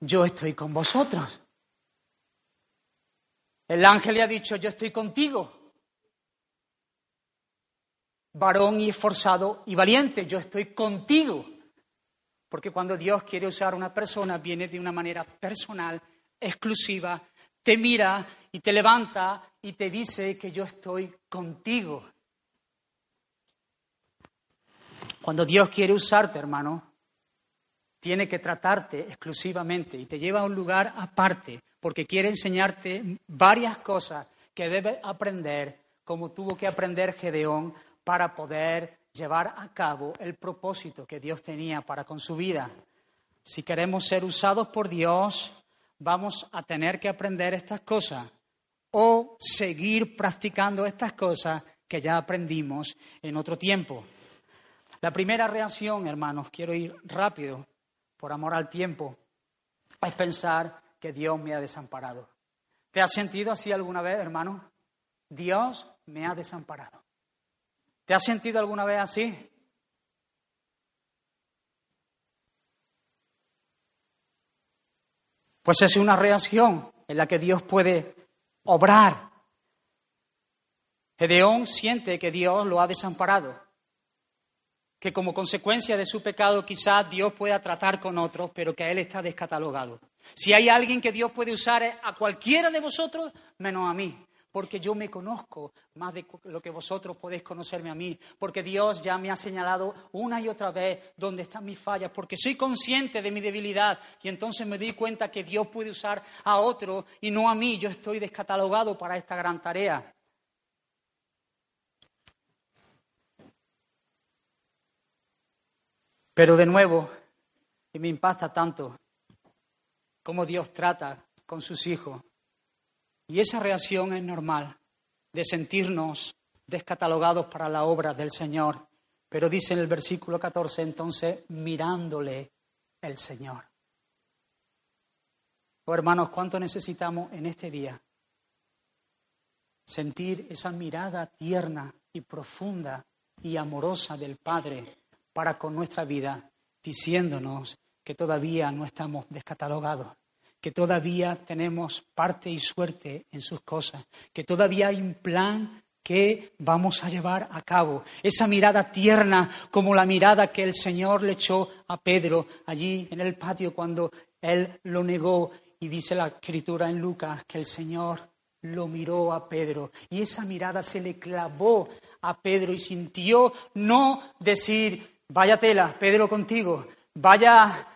yo estoy con vosotros. El ángel le ha dicho, yo estoy contigo. Varón y esforzado y valiente, yo estoy contigo. Porque cuando Dios quiere usar a una persona, viene de una manera personal exclusiva, te mira y te levanta y te dice que yo estoy contigo. Cuando Dios quiere usarte, hermano, tiene que tratarte exclusivamente y te lleva a un lugar aparte porque quiere enseñarte varias cosas que debes aprender, como tuvo que aprender Gedeón para poder llevar a cabo el propósito que Dios tenía para con su vida. Si queremos ser usados por Dios, vamos a tener que aprender estas cosas o seguir practicando estas cosas que ya aprendimos en otro tiempo. La primera reacción, hermanos, quiero ir rápido, por amor al tiempo, es pensar que Dios me ha desamparado. ¿Te has sentido así alguna vez, hermano? Dios me ha desamparado. ¿Te has sentido alguna vez así? Pues es una reacción en la que Dios puede obrar. Gedeón siente que Dios lo ha desamparado, que como consecuencia de su pecado quizás Dios pueda tratar con otros, pero que a él está descatalogado. Si hay alguien que Dios puede usar a cualquiera de vosotros, menos a mí porque yo me conozco más de lo que vosotros podéis conocerme a mí, porque Dios ya me ha señalado una y otra vez dónde están mis fallas, porque soy consciente de mi debilidad y entonces me doy cuenta que Dios puede usar a otro y no a mí, yo estoy descatalogado para esta gran tarea. Pero de nuevo, y me impacta tanto cómo Dios trata con sus hijos, y esa reacción es normal, de sentirnos descatalogados para la obra del Señor. Pero dice en el versículo 14, entonces, mirándole el Señor. Oh, hermanos, ¿cuánto necesitamos en este día? Sentir esa mirada tierna y profunda y amorosa del Padre para con nuestra vida, diciéndonos que todavía no estamos descatalogados, que todavía tenemos parte y suerte en sus cosas, que todavía hay un plan que vamos a llevar a cabo. Esa mirada tierna como la mirada que el Señor le echó a Pedro allí en el patio cuando él lo negó y dice la escritura en Lucas que el Señor lo miró a Pedro y esa mirada se le clavó a Pedro y sintió no decir, vaya tela, Pedro contigo, vaya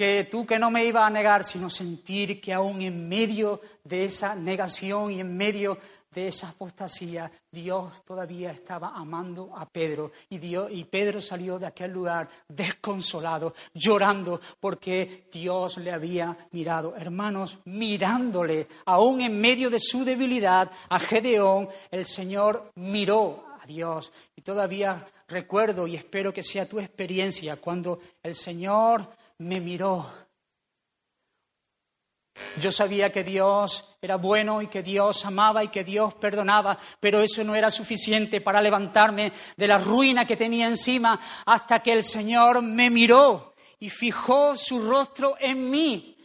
que tú que no me ibas a negar, sino sentir que aún en medio de esa negación y en medio de esa apostasía, Dios todavía estaba amando a Pedro y, Dios, y Pedro salió de aquel lugar desconsolado, llorando porque Dios le había mirado. Hermanos, mirándole, aún en medio de su debilidad, a Gedeón, el Señor miró a Dios. Y todavía recuerdo y espero que sea tu experiencia cuando el Señor me miró. Yo sabía que Dios era bueno y que Dios amaba y que Dios perdonaba, pero eso no era suficiente para levantarme de la ruina que tenía encima hasta que el Señor me miró y fijó su rostro en mí.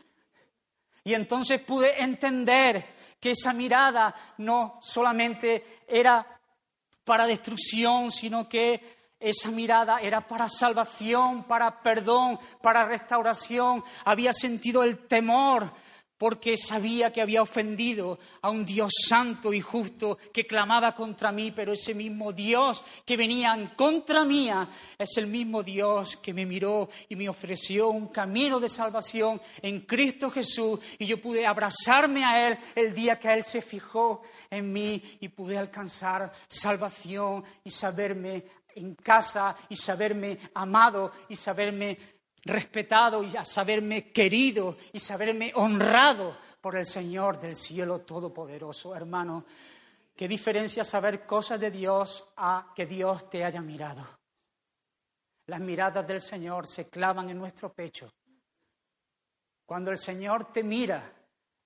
Y entonces pude entender que esa mirada no solamente era para destrucción, sino que esa mirada era para salvación, para perdón, para restauración. Había sentido el temor porque sabía que había ofendido a un Dios santo y justo que clamaba contra mí, pero ese mismo Dios que venía en contra mía es el mismo Dios que me miró y me ofreció un camino de salvación en Cristo Jesús y yo pude abrazarme a Él el día que Él se fijó en mí y pude alcanzar salvación y saberme en casa y saberme amado y saberme respetado y saberme querido y saberme honrado por el Señor del cielo todopoderoso. Hermano, qué diferencia saber cosas de Dios a que Dios te haya mirado. Las miradas del Señor se clavan en nuestro pecho. Cuando el Señor te mira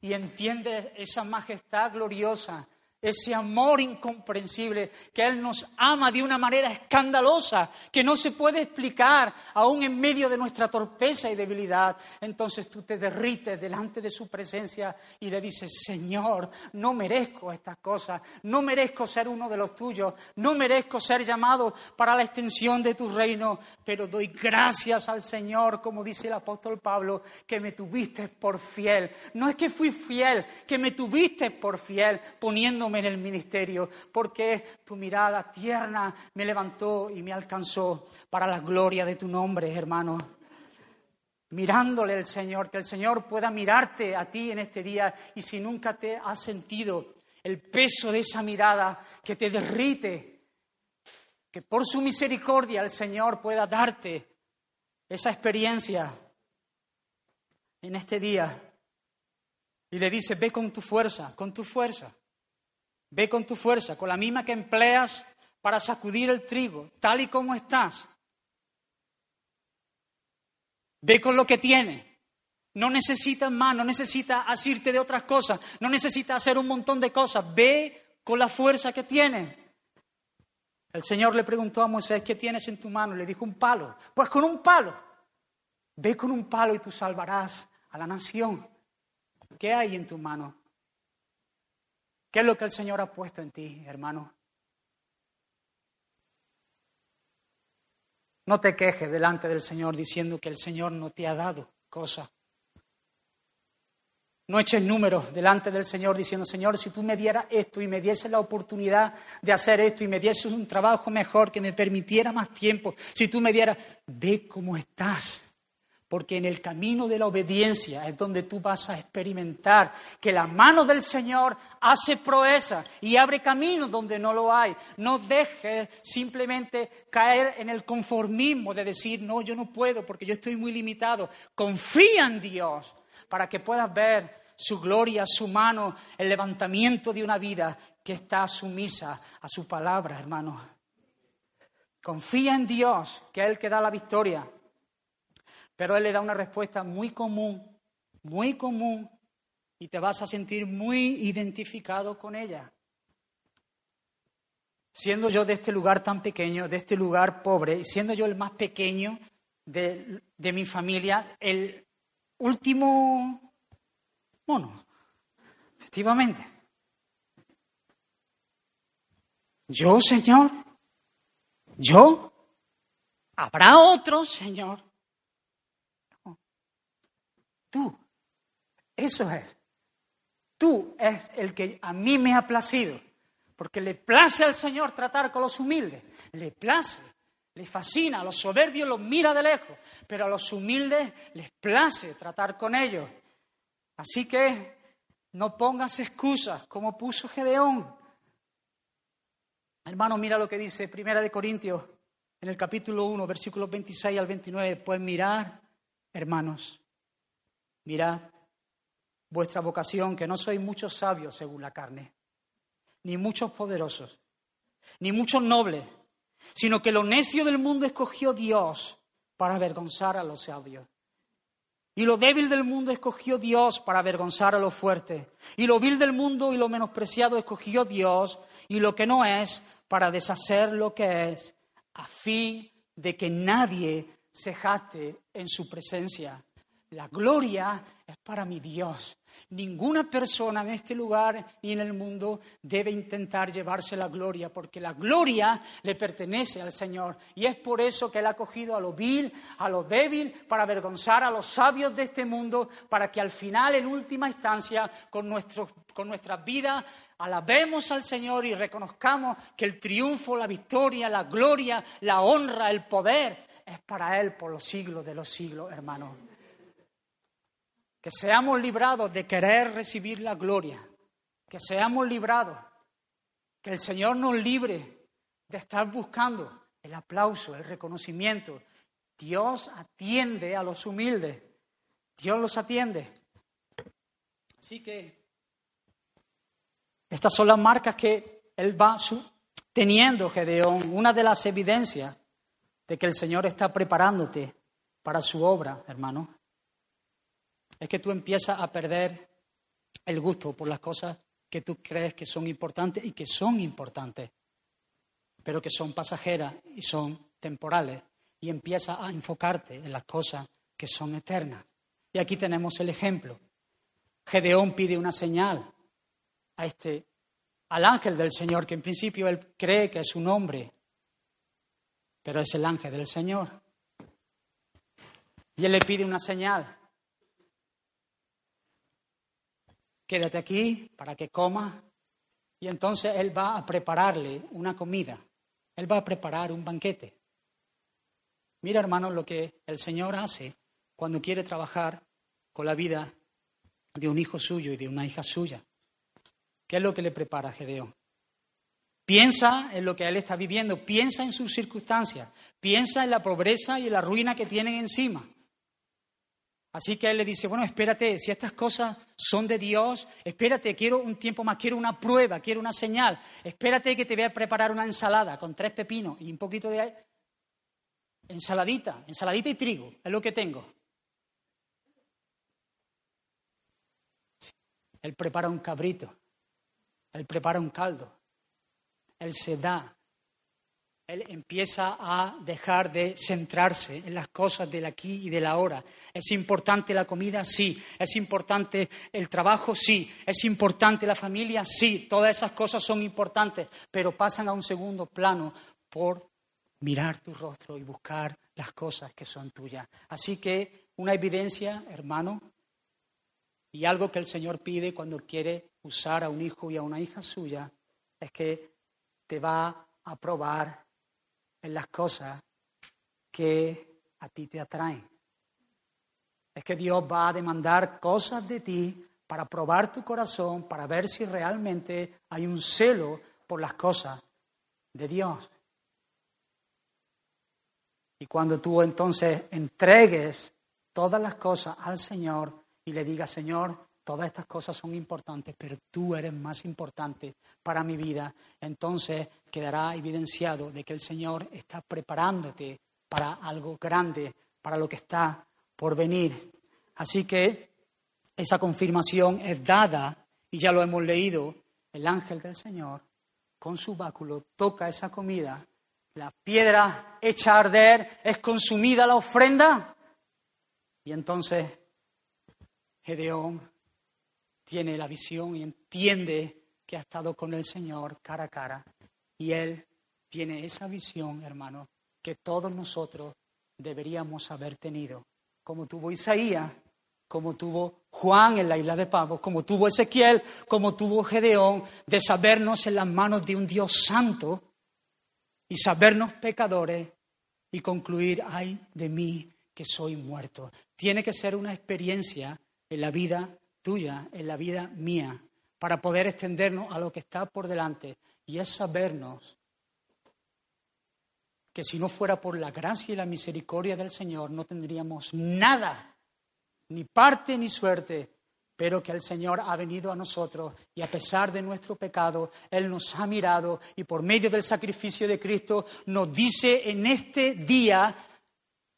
y entiende esa majestad gloriosa ese amor incomprensible, que Él nos ama de una manera escandalosa, que no se puede explicar aún en medio de nuestra torpeza y debilidad. Entonces tú te derrites delante de su presencia y le dices, Señor, no merezco estas cosas, no merezco ser uno de los tuyos, no merezco ser llamado para la extensión de tu reino, pero doy gracias al Señor, como dice el apóstol Pablo, que me tuviste por fiel. No es que fui fiel, que me tuviste por fiel, poniendo en el ministerio, porque tu mirada tierna me levantó y me alcanzó para la gloria de tu nombre, hermano. Mirándole al Señor, que el Señor pueda mirarte a ti en este día y si nunca te has sentido el peso de esa mirada que te derrite, que por su misericordia el Señor pueda darte esa experiencia en este día. Y le dice, ve con tu fuerza, con tu fuerza. Ve con tu fuerza, con la misma que empleas para sacudir el trigo, tal y como estás. Ve con lo que tienes. No necesitas más, no necesitas asirte de otras cosas, no necesitas hacer un montón de cosas. Ve con la fuerza que tienes. El Señor le preguntó a Moisés, ¿qué tienes en tu mano? Le dijo, un palo. Pues con un palo. Ve con un palo y tú salvarás a la nación. ¿Qué hay en tu mano? ¿Qué es lo que el Señor ha puesto en ti, hermano? No te quejes delante del Señor diciendo que el Señor no te ha dado cosas. No eches números delante del Señor diciendo, Señor, si tú me dieras esto y me dieses la oportunidad de hacer esto y me dieses un trabajo mejor, que me permitiera más tiempo, si tú me dieras, ve cómo estás porque en el camino de la obediencia es donde tú vas a experimentar que la mano del Señor hace proeza y abre caminos donde no lo hay. No dejes simplemente caer en el conformismo de decir, no, yo no puedo porque yo estoy muy limitado. Confía en Dios para que puedas ver su gloria, su mano, el levantamiento de una vida que está sumisa a su palabra, hermano. Confía en Dios, que es el que da la victoria. Pero él le da una respuesta muy común, muy común, y te vas a sentir muy identificado con ella. Siendo yo de este lugar tan pequeño, de este lugar pobre, siendo yo el más pequeño de, de mi familia, el último mono, efectivamente. Yo, Señor, yo, habrá otro, Señor. Tú. Eso es. Tú es el que a mí me ha placido. Porque le place al Señor tratar con los humildes. Le place, le fascina. A los soberbios los mira de lejos. Pero a los humildes les place tratar con ellos. Así que no pongas excusas como puso Gedeón. Hermano, mira lo que dice Primera de Corintios en el capítulo 1, versículos 26 al 29. Pues mirar, hermanos, Mirad vuestra vocación, que no sois muchos sabios según la carne, ni muchos poderosos, ni muchos nobles, sino que lo necio del mundo escogió Dios para avergonzar a los sabios. Y lo débil del mundo escogió Dios para avergonzar a los fuertes. Y lo vil del mundo y lo menospreciado escogió Dios y lo que no es para deshacer lo que es, a fin de que nadie se jacte en su presencia. La gloria es para mi Dios. Ninguna persona en este lugar ni en el mundo debe intentar llevarse la gloria, porque la gloria le pertenece al Señor. Y es por eso que Él ha cogido a lo vil, a lo débil, para avergonzar a los sabios de este mundo, para que al final, en última instancia, con, con nuestras vidas, alabemos al Señor y reconozcamos que el triunfo, la victoria, la gloria, la honra, el poder es para Él por los siglos de los siglos, hermanos que seamos librados de querer recibir la gloria, que seamos librados, que el Señor nos libre de estar buscando el aplauso, el reconocimiento. Dios atiende a los humildes, Dios los atiende. Así que estas son las marcas que Él va teniendo, Gedeón, una de las evidencias de que el Señor está preparándote para su obra, hermano es que tú empiezas a perder el gusto por las cosas que tú crees que son importantes y que son importantes, pero que son pasajeras y son temporales, y empiezas a enfocarte en las cosas que son eternas. Y aquí tenemos el ejemplo. Gedeón pide una señal a este, al ángel del Señor, que en principio él cree que es un hombre, pero es el ángel del Señor. Y él le pide una señal. Quédate aquí para que coma. Y entonces Él va a prepararle una comida. Él va a preparar un banquete. Mira, hermano, lo que el Señor hace cuando quiere trabajar con la vida de un hijo suyo y de una hija suya. ¿Qué es lo que le prepara a Gedeón? Piensa en lo que él está viviendo, piensa en sus circunstancias, piensa en la pobreza y en la ruina que tienen encima. Así que él le dice, bueno, espérate, si estas cosas son de Dios, espérate, quiero un tiempo más, quiero una prueba, quiero una señal, espérate que te voy a preparar una ensalada con tres pepinos y un poquito de ensaladita, ensaladita y trigo, es lo que tengo. Él prepara un cabrito, él prepara un caldo, él se da, él empieza a dejar de centrarse en las cosas del aquí y del ahora. ¿Es importante la comida? Sí. ¿Es importante el trabajo? Sí. ¿Es importante la familia? Sí. Todas esas cosas son importantes, pero pasan a un segundo plano por mirar tu rostro y buscar las cosas que son tuyas. Así que una evidencia, hermano, y algo que el Señor pide cuando quiere usar a un hijo y a una hija suya, es que te va a probar en las cosas que a ti te atraen. Es que Dios va a demandar cosas de ti para probar tu corazón, para ver si realmente hay un celo por las cosas de Dios. Y cuando tú entonces entregues todas las cosas al Señor y le digas, Señor, todas estas cosas son importantes, pero tú eres más importante para mi vida, entonces quedará evidenciado de que el Señor está preparándote para algo grande, para lo que está por venir. Así que esa confirmación es dada, y ya lo hemos leído, el ángel del Señor con su báculo toca esa comida, la piedra echa a arder, es consumida la ofrenda, y entonces Gedeón tiene la visión y entiende que ha estado con el Señor cara a cara. Y Él tiene esa visión, hermano, que todos nosotros deberíamos haber tenido, como tuvo Isaías, como tuvo Juan en la isla de Pavo, como tuvo Ezequiel, como tuvo Gedeón, de sabernos en las manos de un Dios santo y sabernos pecadores y concluir, ay de mí que soy muerto. Tiene que ser una experiencia en la vida en la vida mía, para poder extendernos a lo que está por delante. Y es sabernos que si no fuera por la gracia y la misericordia del Señor, no tendríamos nada, ni parte ni suerte, pero que el Señor ha venido a nosotros y a pesar de nuestro pecado, Él nos ha mirado y por medio del sacrificio de Cristo nos dice en este día,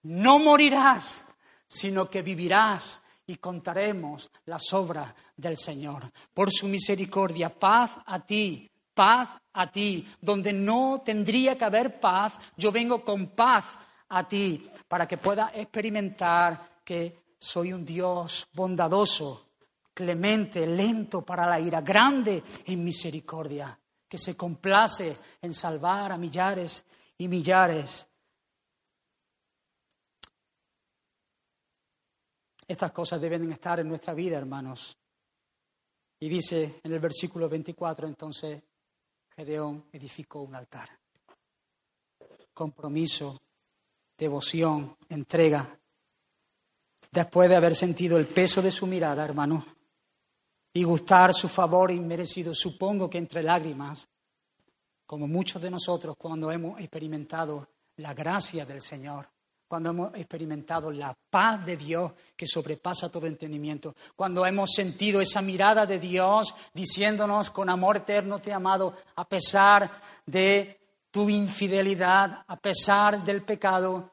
no morirás, sino que vivirás y contaremos las obras del Señor. Por su misericordia, paz a ti, paz a ti. Donde no tendría que haber paz, yo vengo con paz a ti para que puedas experimentar que soy un Dios bondadoso, clemente, lento para la ira, grande en misericordia, que se complace en salvar a millares y millares. Estas cosas deben estar en nuestra vida, hermanos. Y dice en el versículo 24, entonces, Gedeón edificó un altar. Compromiso, devoción, entrega. Después de haber sentido el peso de su mirada, hermano, y gustar su favor inmerecido, supongo que entre lágrimas, como muchos de nosotros cuando hemos experimentado la gracia del Señor, cuando hemos experimentado la paz de Dios que sobrepasa todo entendimiento, cuando hemos sentido esa mirada de Dios diciéndonos con amor eterno te he amado a pesar de tu infidelidad, a pesar del pecado,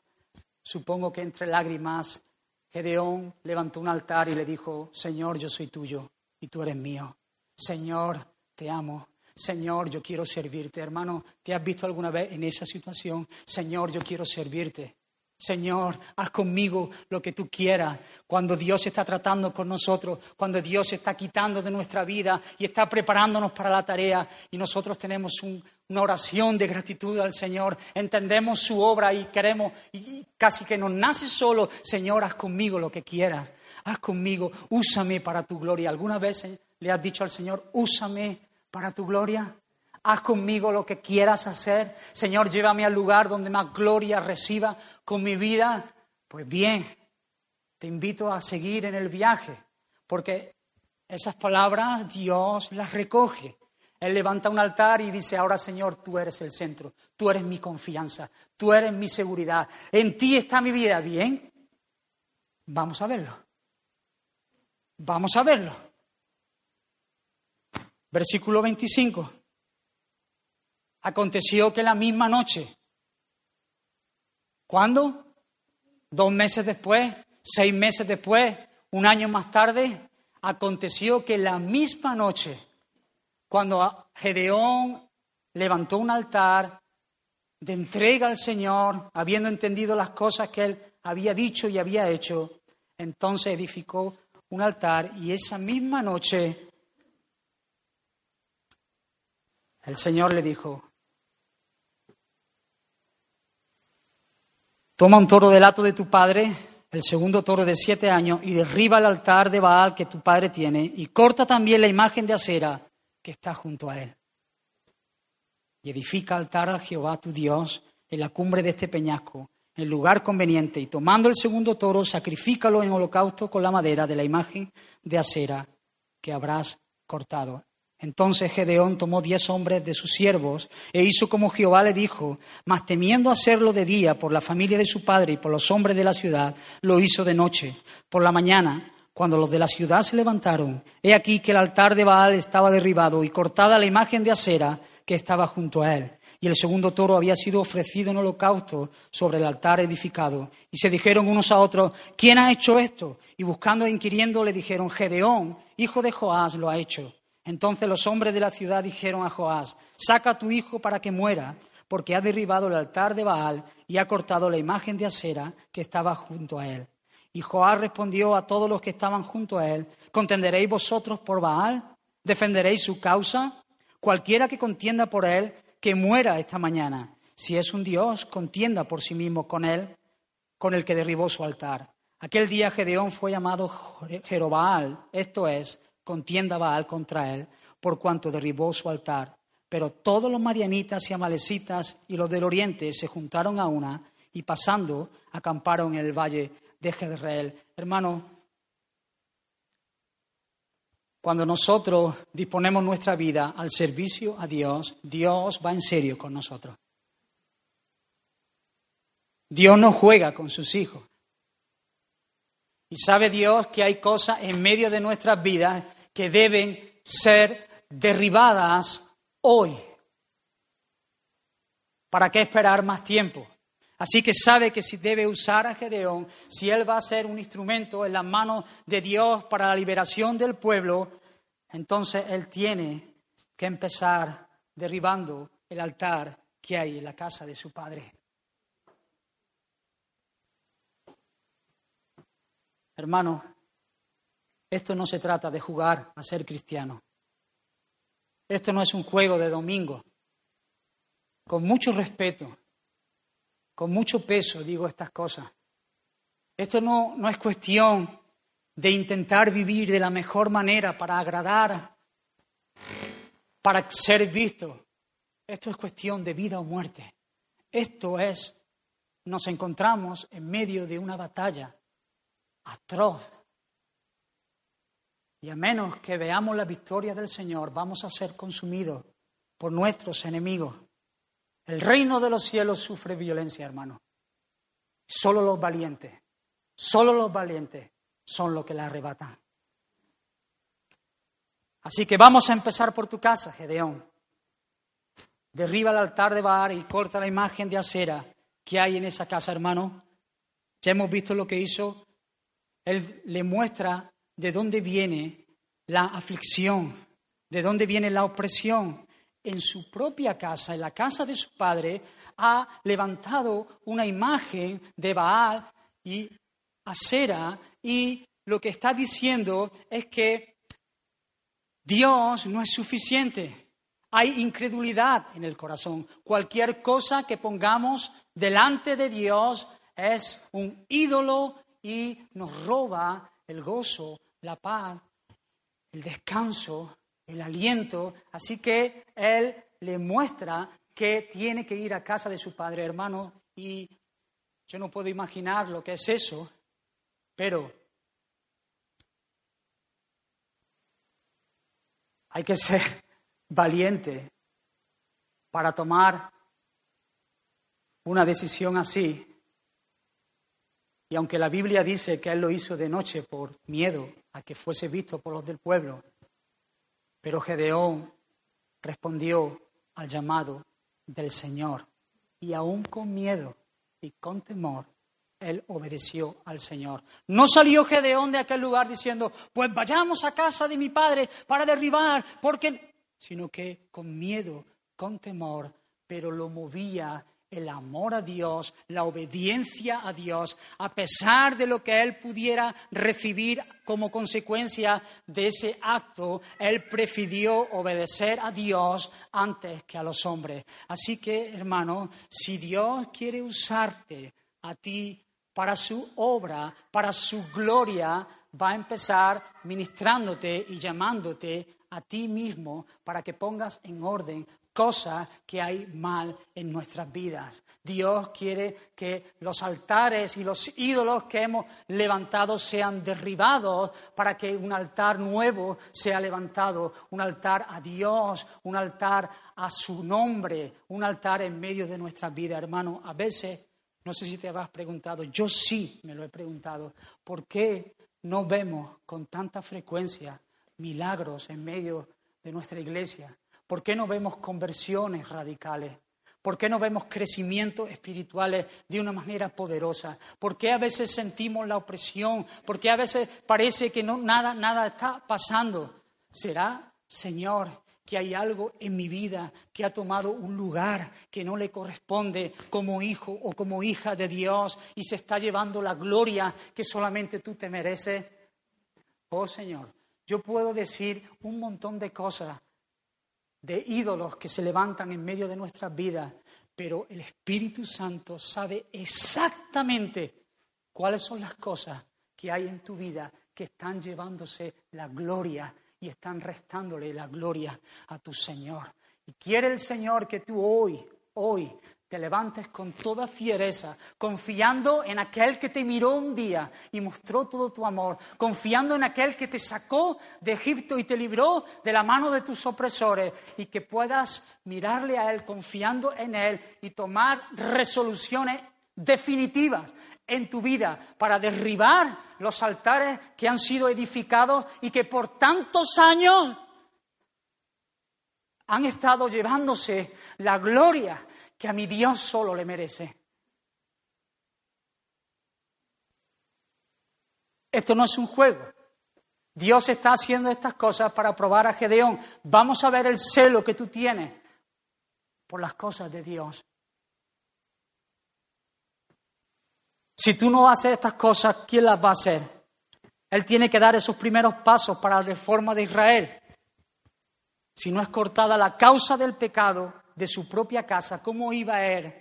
supongo que entre lágrimas Gedeón levantó un altar y le dijo, Señor, yo soy tuyo, y tú eres mío. Señor, te amo. Señor, yo quiero servirte. Hermano, ¿te has visto alguna vez en esa situación? Señor, yo quiero servirte. Señor, haz conmigo lo que tú quieras. Cuando Dios está tratando con nosotros, cuando Dios está quitando de nuestra vida y está preparándonos para la tarea y nosotros tenemos una oración de gratitud al Señor, entendemos su obra y queremos, y casi que nos nace solo, Señor, haz conmigo lo que quieras haz conmigo, úsame para tu gloria. ¿Alguna vez le has dicho al Señor, úsame para tu gloria? Haz conmigo lo que quieras hacer. Señor, llévame al lugar donde más gloria reciba con mi vida. Pues bien, te invito a seguir en el viaje, porque esas palabras Dios las recoge. Él levanta un altar y dice, ahora Señor, tú eres el centro, tú eres mi confianza, tú eres mi seguridad, en ti está mi vida. Bien, vamos a verlo. Vamos a verlo. Versículo 25. Aconteció que la misma noche, ¿cuándo? Dos meses después, seis meses después, un año más tarde, aconteció que la misma noche, cuando Gedeón levantó un altar de entrega al Señor, habiendo entendido las cosas que él había dicho y había hecho, entonces edificó un altar y esa misma noche el Señor le dijo, toma un toro del hato de tu padre, el segundo toro de siete años, y derriba el altar de Baal que tu padre tiene, y corta también la imagen de acera que está junto a él. Y edifica altar a Jehová tu Dios en la cumbre de este peñasco, el lugar conveniente y tomando el segundo toro, sacrifícalo en holocausto con la madera de la imagen de acera que habrás cortado. Entonces Gedeón tomó diez hombres de sus siervos e hizo como Jehová le dijo, mas temiendo hacerlo de día por la familia de su padre y por los hombres de la ciudad, lo hizo de noche. Por la mañana, cuando los de la ciudad se levantaron, he aquí que el altar de Baal estaba derribado y cortada la imagen de acera que estaba junto a él y el segundo toro había sido ofrecido en holocausto sobre el altar edificado. Y se dijeron unos a otros, ¿quién ha hecho esto? Y buscando e inquiriendo le dijeron, Gedeón, hijo de Joás, lo ha hecho. Entonces los hombres de la ciudad dijeron a Joás, saca a tu hijo para que muera, porque ha derribado el altar de Baal y ha cortado la imagen de acera que estaba junto a él. Y Joás respondió a todos los que estaban junto a él, ¿contenderéis vosotros por Baal? ¿Defenderéis su causa? Cualquiera que contienda por él, que muera esta mañana. Si es un Dios, contienda por sí mismo con él, con el que derribó su altar. Aquel día Gedeón fue llamado Jerobaal, esto es, contienda Baal contra él, por cuanto derribó su altar. Pero todos los madianitas y amalecitas y los del oriente se juntaron a una y pasando acamparon en el valle de Jezreel. Hermano, cuando nosotros disponemos nuestra vida al servicio a Dios, Dios va en serio con nosotros. Dios no juega con sus hijos. Y sabe Dios que hay cosas en medio de nuestras vidas que deben ser derribadas hoy. ¿Para qué esperar más tiempo? Así que sabe que si debe usar a Gedeón, si él va a ser un instrumento en las manos de Dios para la liberación del pueblo, entonces él tiene que empezar derribando el altar que hay en la casa de su padre. Hermano, esto no se trata de jugar a ser cristiano. Esto no es un juego de domingo. Con mucho respeto, con mucho peso digo estas cosas. Esto no, no es cuestión de intentar vivir de la mejor manera para agradar, para ser visto. Esto es cuestión de vida o muerte. Esto es, nos encontramos en medio de una batalla atroz. Y a menos que veamos la victoria del Señor, vamos a ser consumidos por nuestros enemigos. El reino de los cielos sufre violencia, hermano. Solo los valientes, solo los valientes son los que la arrebatan. Así que vamos a empezar por tu casa, Gedeón. Derriba el altar de Baal y corta la imagen de acera que hay en esa casa, hermano. Ya hemos visto lo que hizo él le muestra de dónde viene la aflicción, de dónde viene la opresión. En su propia casa, en la casa de su padre, ha levantado una imagen de Baal y Asera y lo que está diciendo es que Dios no es suficiente. Hay incredulidad en el corazón. Cualquier cosa que pongamos delante de Dios es un ídolo y nos roba el gozo, la paz, el descanso, el aliento. Así que Él le muestra que tiene que ir a casa de su padre, hermano, y yo no puedo imaginar lo que es eso, pero hay que ser valiente para tomar una decisión así y aunque la Biblia dice que él lo hizo de noche por miedo a que fuese visto por los del pueblo, pero Gedeón respondió al llamado del Señor y aún con miedo y con temor, él obedeció al Señor. No salió Gedeón de aquel lugar diciendo, pues vayamos a casa de mi padre para derribar, porque, sino que con miedo, con temor, pero lo movía el amor a Dios, la obediencia a Dios, a pesar de lo que él pudiera recibir como consecuencia de ese acto, él prefirió obedecer a Dios antes que a los hombres. Así que, hermano, si Dios quiere usarte a ti para su obra, para su gloria, va a empezar ministrándote y llamándote a ti mismo para que pongas en orden cosas que hay mal en nuestras vidas. Dios quiere que los altares y los ídolos que hemos levantado sean derribados para que un altar nuevo sea levantado, un altar a Dios, un altar a su nombre, un altar en medio de nuestras vidas, hermano. A veces, no sé si te has preguntado, yo sí me lo he preguntado, ¿por qué no vemos con tanta frecuencia milagros en medio de nuestra iglesia? ¿Por qué no vemos conversiones radicales? ¿Por qué no vemos crecimientos espirituales de una manera poderosa? ¿Por qué a veces sentimos la opresión? ¿Por qué a veces parece que no, nada, nada está pasando? ¿Será, Señor, que hay algo en mi vida que ha tomado un lugar que no le corresponde como hijo o como hija de Dios y se está llevando la gloria que solamente tú te mereces? Oh Señor, yo puedo decir un montón de cosas de ídolos que se levantan en medio de nuestras vidas, pero el Espíritu Santo sabe exactamente cuáles son las cosas que hay en tu vida que están llevándose la gloria y están restándole la gloria a tu Señor. Y quiere el Señor que tú hoy, hoy, te levantes con toda fiereza, confiando en aquel que te miró un día y mostró todo tu amor, confiando en aquel que te sacó de Egipto y te libró de la mano de tus opresores y que puedas mirarle a Él confiando en Él y tomar resoluciones definitivas en tu vida para derribar los altares que han sido edificados y que por tantos años han estado llevándose la gloria que a mi Dios solo le merece. Esto no es un juego. Dios está haciendo estas cosas para probar a Gedeón. Vamos a ver el celo que tú tienes por las cosas de Dios. Si tú no haces estas cosas, ¿quién las va a hacer? Él tiene que dar esos primeros pasos para la reforma de Israel. Si no es cortada la causa del pecado de su propia casa, ¿cómo iba él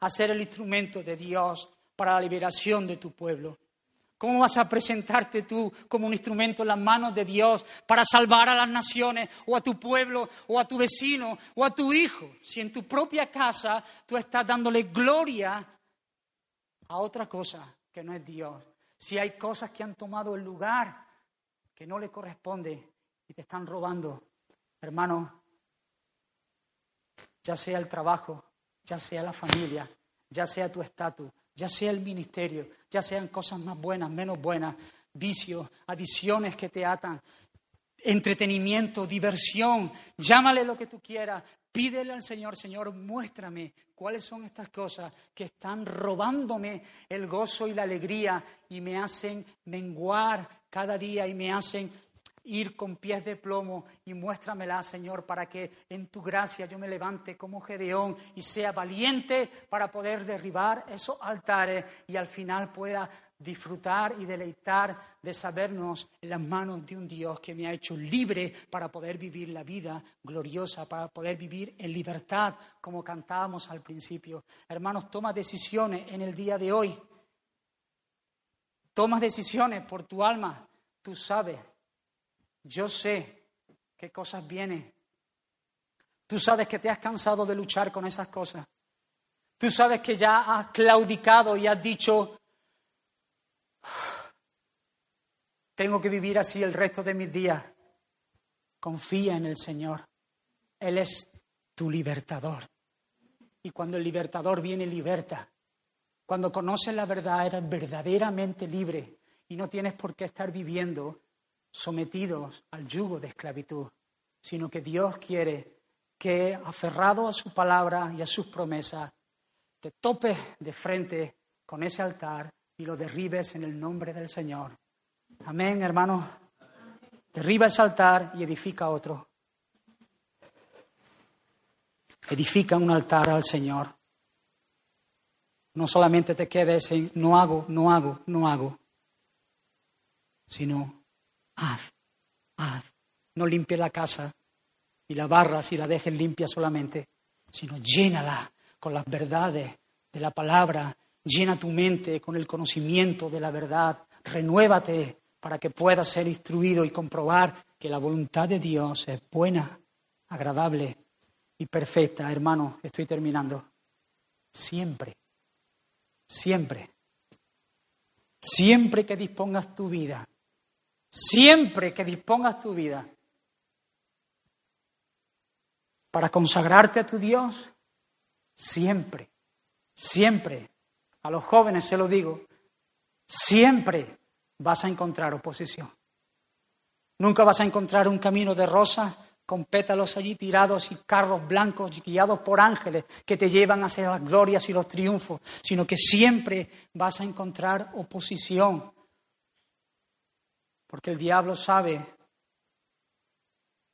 a ser el instrumento de Dios para la liberación de tu pueblo? ¿Cómo vas a presentarte tú como un instrumento en las manos de Dios para salvar a las naciones o a tu pueblo o a tu vecino o a tu hijo si en tu propia casa tú estás dándole gloria a otra cosa que no es Dios? Si hay cosas que han tomado el lugar que no le corresponde y te están robando, hermano, ya sea el trabajo, ya sea la familia, ya sea tu estatus, ya sea el ministerio, ya sean cosas más buenas, menos buenas, vicios, adiciones que te atan, entretenimiento, diversión, llámale lo que tú quieras, pídele al Señor, Señor, muéstrame cuáles son estas cosas que están robándome el gozo y la alegría y me hacen menguar cada día y me hacen ir con pies de plomo y muéstramela, Señor, para que en tu gracia yo me levante como Gedeón y sea valiente para poder derribar esos altares y al final pueda disfrutar y deleitar de sabernos en las manos de un Dios que me ha hecho libre para poder vivir la vida gloriosa, para poder vivir en libertad, como cantábamos al principio. Hermanos, toma decisiones en el día de hoy. Toma decisiones por tu alma. Tú sabes yo sé qué cosas vienen. Tú sabes que te has cansado de luchar con esas cosas. Tú sabes que ya has claudicado y has dicho, tengo que vivir así el resto de mis días. Confía en el Señor. Él es tu libertador. Y cuando el libertador viene, liberta. Cuando conoces la verdad, eres verdaderamente libre y no tienes por qué estar viviendo sometidos al yugo de esclavitud, sino que Dios quiere que, aferrado a su palabra y a sus promesas, te topes de frente con ese altar y lo derribes en el nombre del Señor. Amén, hermanos. Derriba ese altar y edifica otro. Edifica un altar al Señor. No solamente te quedes en no hago, no hago, no hago, sino haz, haz. No limpie la casa y la barras y la dejes limpia solamente, sino llénala con las verdades de la palabra, llena tu mente con el conocimiento de la verdad, renuévate para que puedas ser instruido y comprobar que la voluntad de Dios es buena, agradable y perfecta. Hermano, estoy terminando. Siempre, siempre, siempre que dispongas tu vida siempre que dispongas tu vida para consagrarte a tu Dios, siempre, siempre, a los jóvenes se lo digo, siempre vas a encontrar oposición. Nunca vas a encontrar un camino de rosas con pétalos allí tirados y carros blancos guiados por ángeles que te llevan hacia las glorias y los triunfos, sino que siempre vas a encontrar oposición porque el diablo sabe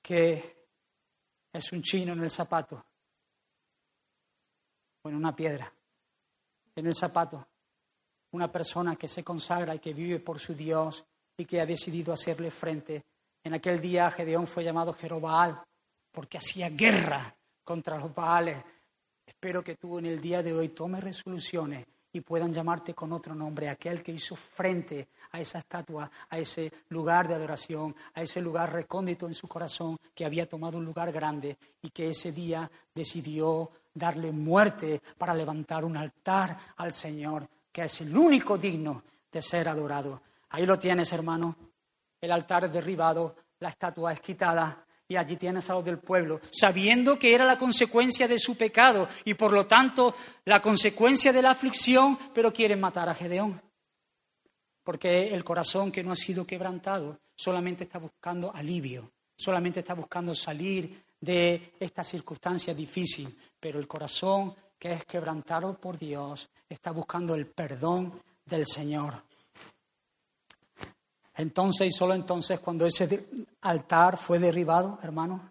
que es un chino en el zapato o en una piedra, en el zapato. Una persona que se consagra y que vive por su Dios y que ha decidido hacerle frente. En aquel día Gedeón fue llamado Jerobaal porque hacía guerra contra los Baales. Espero que tú en el día de hoy tomes resoluciones y puedan llamarte con otro nombre, aquel que hizo frente a esa estatua, a ese lugar de adoración, a ese lugar recóndito en su corazón, que había tomado un lugar grande y que ese día decidió darle muerte para levantar un altar al Señor, que es el único digno de ser adorado. Ahí lo tienes, hermano. El altar derribado, la estatua es quitada y allí tienes a los del pueblo, sabiendo que era la consecuencia de su pecado y por lo tanto la consecuencia de la aflicción, pero quieren matar a Gedeón. Porque el corazón que no ha sido quebrantado solamente está buscando alivio, solamente está buscando salir de esta circunstancia difícil, pero el corazón que es quebrantado por Dios está buscando el perdón del Señor. Entonces y solo entonces cuando ese altar fue derribado, hermano,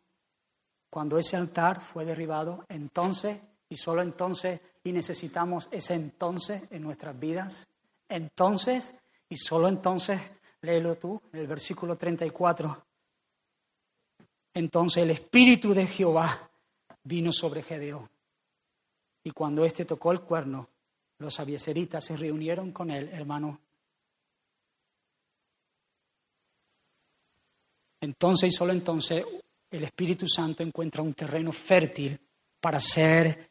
cuando ese altar fue derribado, entonces y solo entonces, y necesitamos ese entonces en nuestras vidas, entonces y solo entonces, léelo tú, en el versículo 34, entonces el Espíritu de Jehová vino sobre Gedeón. Y cuando éste tocó el cuerno, los abieseritas se reunieron con él, hermano, Entonces y solo entonces el Espíritu Santo encuentra un terreno fértil para ser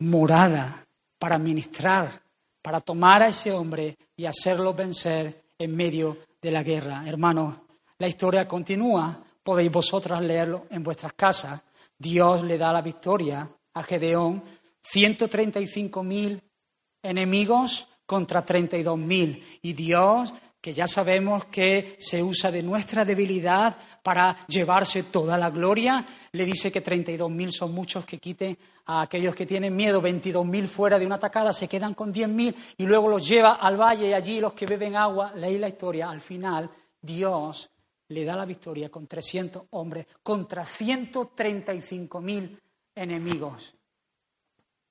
morada, para ministrar, para tomar a ese hombre y hacerlo vencer en medio de la guerra. Hermanos, la historia continúa, podéis vosotras leerlo en vuestras casas. Dios le da la victoria a Gedeón, 135 mil enemigos contra 32 mil. Y Dios que ya sabemos que se usa de nuestra debilidad para llevarse toda la gloria. Le dice que 32.000 son muchos que quiten a aquellos que tienen miedo, 22.000 fuera de una atacada, se quedan con 10.000 y luego los lleva al valle y allí los que beben agua, leí la historia, al final Dios le da la victoria con 300 hombres contra 135.000 enemigos.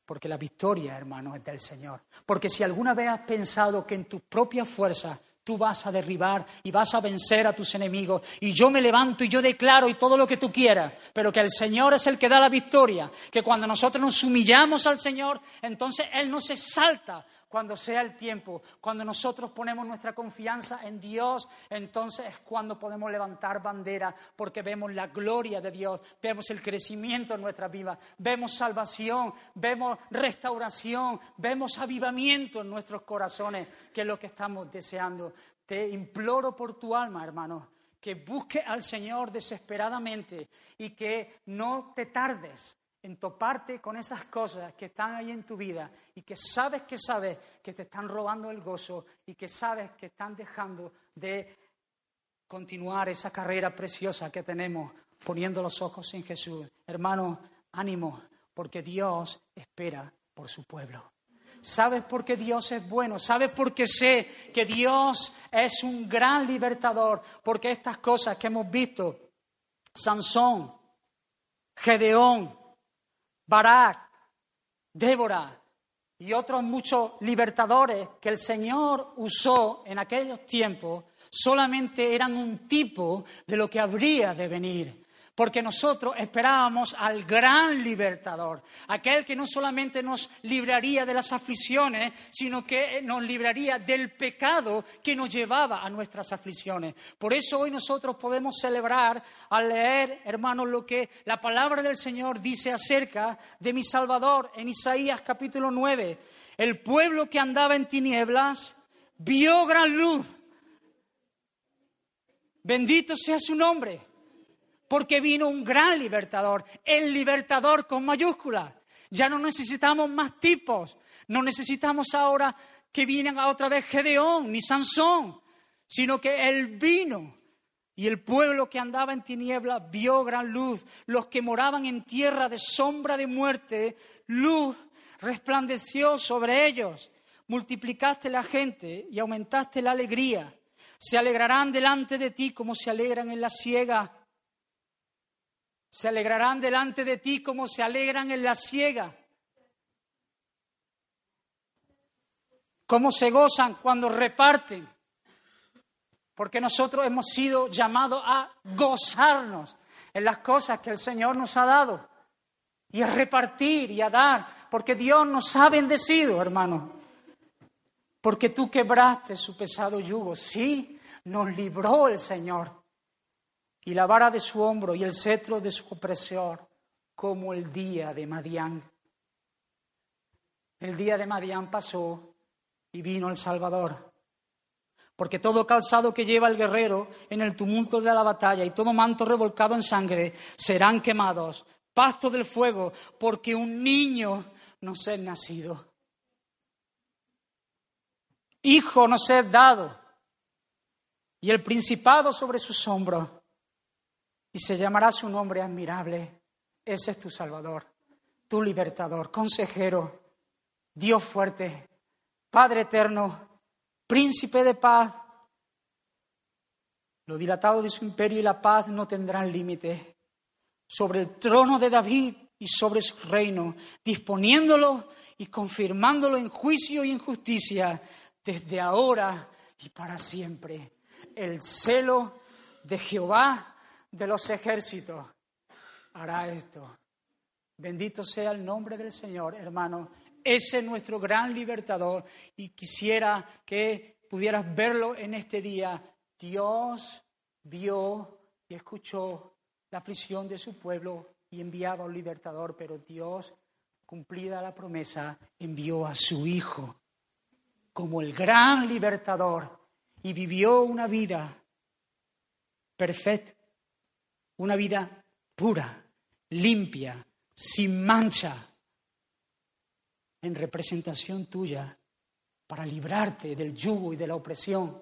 Porque la victoria, hermano, es del Señor. Porque si alguna vez has pensado que en tus propias fuerzas Tú vas a derribar y vas a vencer a tus enemigos. Y yo me levanto y yo declaro y todo lo que tú quieras, pero que el Señor es el que da la victoria. Que cuando nosotros nos humillamos al Señor, entonces Él no se salta cuando sea el tiempo, cuando nosotros ponemos nuestra confianza en Dios, entonces es cuando podemos levantar bandera, porque vemos la gloria de Dios, vemos el crecimiento en nuestra vida, vemos salvación, vemos restauración, vemos avivamiento en nuestros corazones, que es lo que estamos deseando. Te imploro por tu alma, hermano, que busque al Señor desesperadamente y que no te tardes en toparte con esas cosas que están ahí en tu vida y que sabes que sabes que te están robando el gozo y que sabes que están dejando de continuar esa carrera preciosa que tenemos poniendo los ojos en Jesús. Hermano, ánimo, porque Dios espera por su pueblo. ¿Sabes por qué Dios es bueno? ¿Sabes por qué sé que Dios es un gran libertador? Porque estas cosas que hemos visto, Sansón, Gedeón, Barak, Débora y otros muchos libertadores que el Señor usó en aquellos tiempos solamente eran un tipo de lo que habría de venir porque nosotros esperábamos al gran libertador, aquel que no solamente nos libraría de las aflicciones, sino que nos libraría del pecado que nos llevaba a nuestras aflicciones. Por eso hoy nosotros podemos celebrar al leer, hermanos, lo que la palabra del Señor dice acerca de mi Salvador en Isaías capítulo 9. El pueblo que andaba en tinieblas vio gran luz. Bendito sea su nombre porque vino un gran libertador, el libertador con mayúsculas. Ya no necesitamos más tipos, no necesitamos ahora que vienen otra vez Gedeón ni Sansón, sino que Él vino y el pueblo que andaba en tinieblas vio gran luz, los que moraban en tierra de sombra de muerte, luz resplandeció sobre ellos. Multiplicaste la gente y aumentaste la alegría. Se alegrarán delante de ti como se alegran en la siega se alegrarán delante de ti como se alegran en la siega. Cómo se gozan cuando reparten. Porque nosotros hemos sido llamados a gozarnos en las cosas que el Señor nos ha dado. Y a repartir y a dar. Porque Dios nos ha bendecido, hermano. Porque tú quebraste su pesado yugo. Sí, nos libró el Señor y la vara de su hombro y el cetro de su opresor, como el día de Madián. El día de Madián pasó y vino el Salvador. Porque todo calzado que lleva el guerrero en el tumulto de la batalla y todo manto revolcado en sangre serán quemados, pasto del fuego, porque un niño nos es nacido. Hijo nos es dado, y el principado sobre sus hombros, y se llamará su nombre admirable. Ese es tu Salvador, tu libertador, consejero, Dios fuerte, Padre eterno, príncipe de paz. Lo dilatado de su imperio y la paz no tendrán límite. Sobre el trono de David y sobre su reino, disponiéndolo y confirmándolo en juicio y en justicia desde ahora y para siempre. El celo de Jehová de los ejércitos hará esto. Bendito sea el nombre del Señor, hermano. Ese es nuestro gran libertador y quisiera que pudieras verlo en este día. Dios vio y escuchó la aflicción de su pueblo y enviaba un libertador, pero Dios, cumplida la promesa, envió a su Hijo como el gran libertador y vivió una vida perfecta, una vida pura, limpia, sin mancha, en representación tuya para librarte del yugo y de la opresión,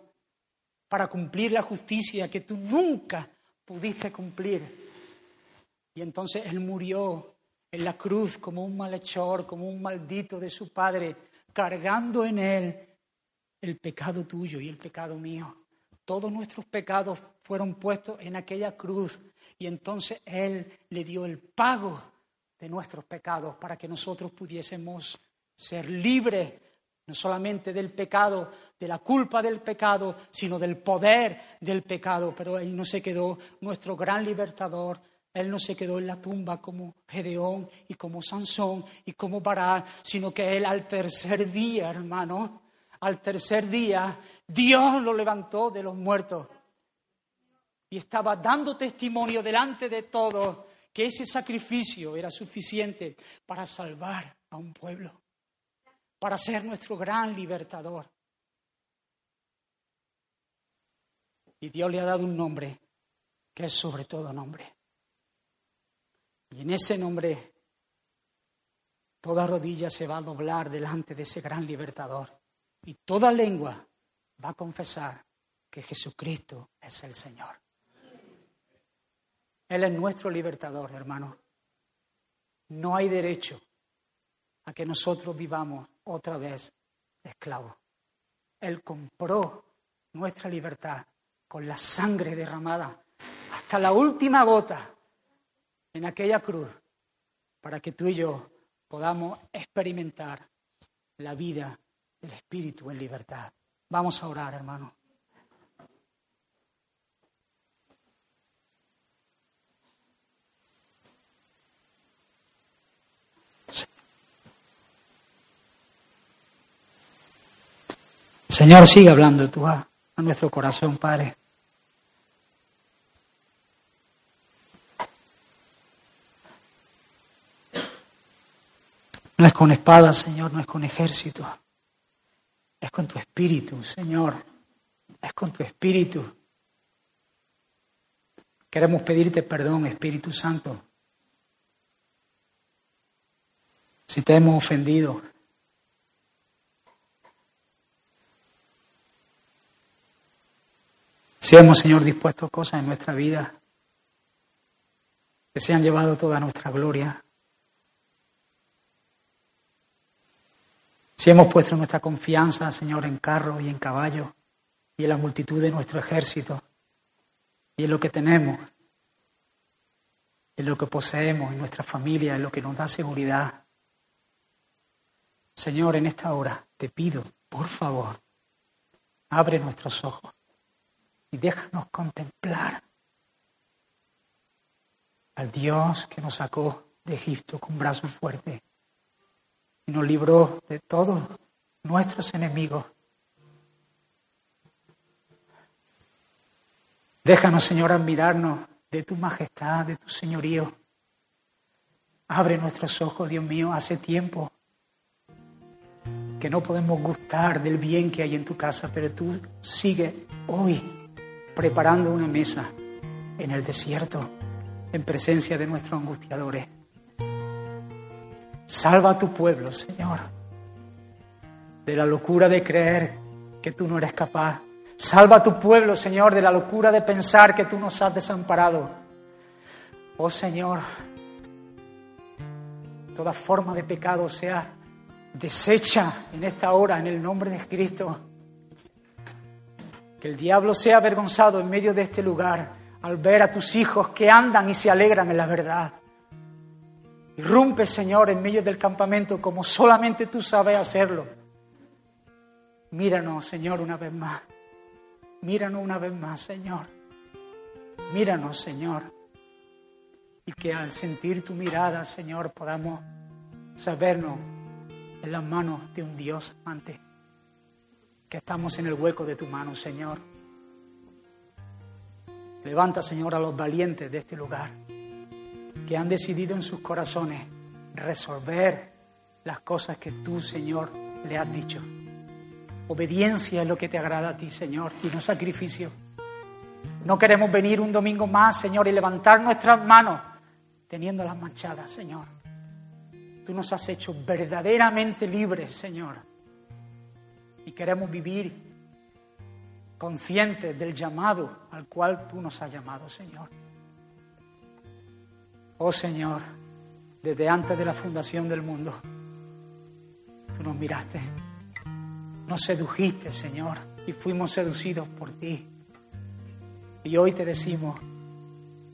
para cumplir la justicia que tú nunca pudiste cumplir. Y entonces Él murió en la cruz como un malhechor, como un maldito de su Padre, cargando en Él el pecado tuyo y el pecado mío. Todos nuestros pecados fueron puestos en aquella cruz y entonces Él le dio el pago de nuestros pecados para que nosotros pudiésemos ser libre no solamente del pecado, de la culpa del pecado, sino del poder del pecado. Pero Él no se quedó nuestro gran libertador. Él no se quedó en la tumba como Gedeón y como Sansón y como Bará, sino que Él al tercer día, hermano, al tercer día, Dios lo levantó de los muertos. Y estaba dando testimonio delante de todos que ese sacrificio era suficiente para salvar a un pueblo para ser nuestro gran libertador. Y Dios le ha dado un nombre que es sobre todo nombre. Y en ese nombre toda rodilla se va a doblar delante de ese gran libertador. Y toda lengua va a confesar que Jesucristo es el Señor. Él es nuestro libertador, hermano. No hay derecho a que nosotros vivamos otra vez esclavos. Él compró nuestra libertad con la sangre derramada hasta la última gota en aquella cruz para que tú y yo podamos experimentar la vida del Espíritu en libertad. Vamos a orar, hermano. Señor, sigue hablando tú a, a nuestro corazón, Padre. No es con espada, Señor, no es con ejército. Es con tu espíritu, Señor. Es con tu espíritu. Queremos pedirte perdón, Espíritu Santo. Si te hemos ofendido, Si hemos, Señor, dispuesto cosas en nuestra vida que se han llevado toda nuestra gloria. Si hemos puesto nuestra confianza, Señor, en carro y en caballo y en la multitud de nuestro ejército y en lo que tenemos, en lo que poseemos, en nuestra familia, en lo que nos da seguridad. Señor, en esta hora te pido, por favor, abre nuestros ojos y déjanos contemplar al Dios que nos sacó de Egipto con brazo fuerte y nos libró de todos nuestros enemigos. Déjanos, Señor, admirarnos de tu majestad, de tu señorío. Abre nuestros ojos, Dios mío, hace tiempo que no podemos gustar del bien que hay en tu casa, pero tú sigues hoy preparando una mesa en el desierto en presencia de nuestros angustiadores. Salva a tu pueblo, Señor, de la locura de creer que tú no eres capaz. Salva a tu pueblo, Señor, de la locura de pensar que tú nos has desamparado. Oh Señor, toda forma de pecado sea deshecha en esta hora en el nombre de Cristo. Que el diablo sea avergonzado en medio de este lugar al ver a tus hijos que andan y se alegran en la verdad. Irrumpe, Señor, en medio del campamento como solamente tú sabes hacerlo. Míranos, Señor, una vez más. Míranos una vez más, Señor. Míranos, Señor. Y que al sentir tu mirada, Señor, podamos sabernos en las manos de un Dios amante. Que estamos en el hueco de tu mano, Señor. Levanta, Señor, a los valientes de este lugar que han decidido en sus corazones resolver las cosas que tú, Señor, le has dicho. Obediencia es lo que te agrada a ti, Señor, y no sacrificio. No queremos venir un domingo más, Señor, y levantar nuestras manos teniéndolas manchadas, Señor. Tú nos has hecho verdaderamente libres, Señor. Y queremos vivir conscientes del llamado al cual tú nos has llamado, Señor. Oh Señor, desde antes de la fundación del mundo, tú nos miraste, nos sedujiste, Señor, y fuimos seducidos por ti. Y hoy te decimos,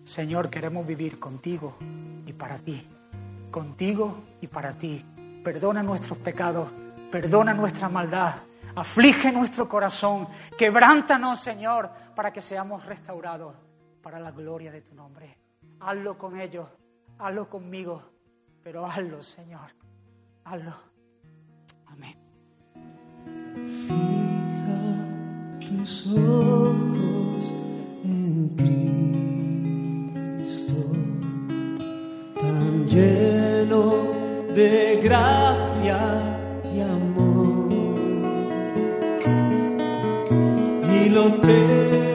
Señor, queremos vivir contigo y para ti, contigo y para ti. Perdona nuestros pecados, perdona nuestra maldad, Aflige nuestro corazón, quebrántanos, Señor, para que seamos restaurados para la gloria de tu nombre. Hazlo con ellos, hazlo conmigo, pero hazlo, Señor, hazlo. Amén. Fija tus ojos en Cristo, tan lleno de gracia lo tengo.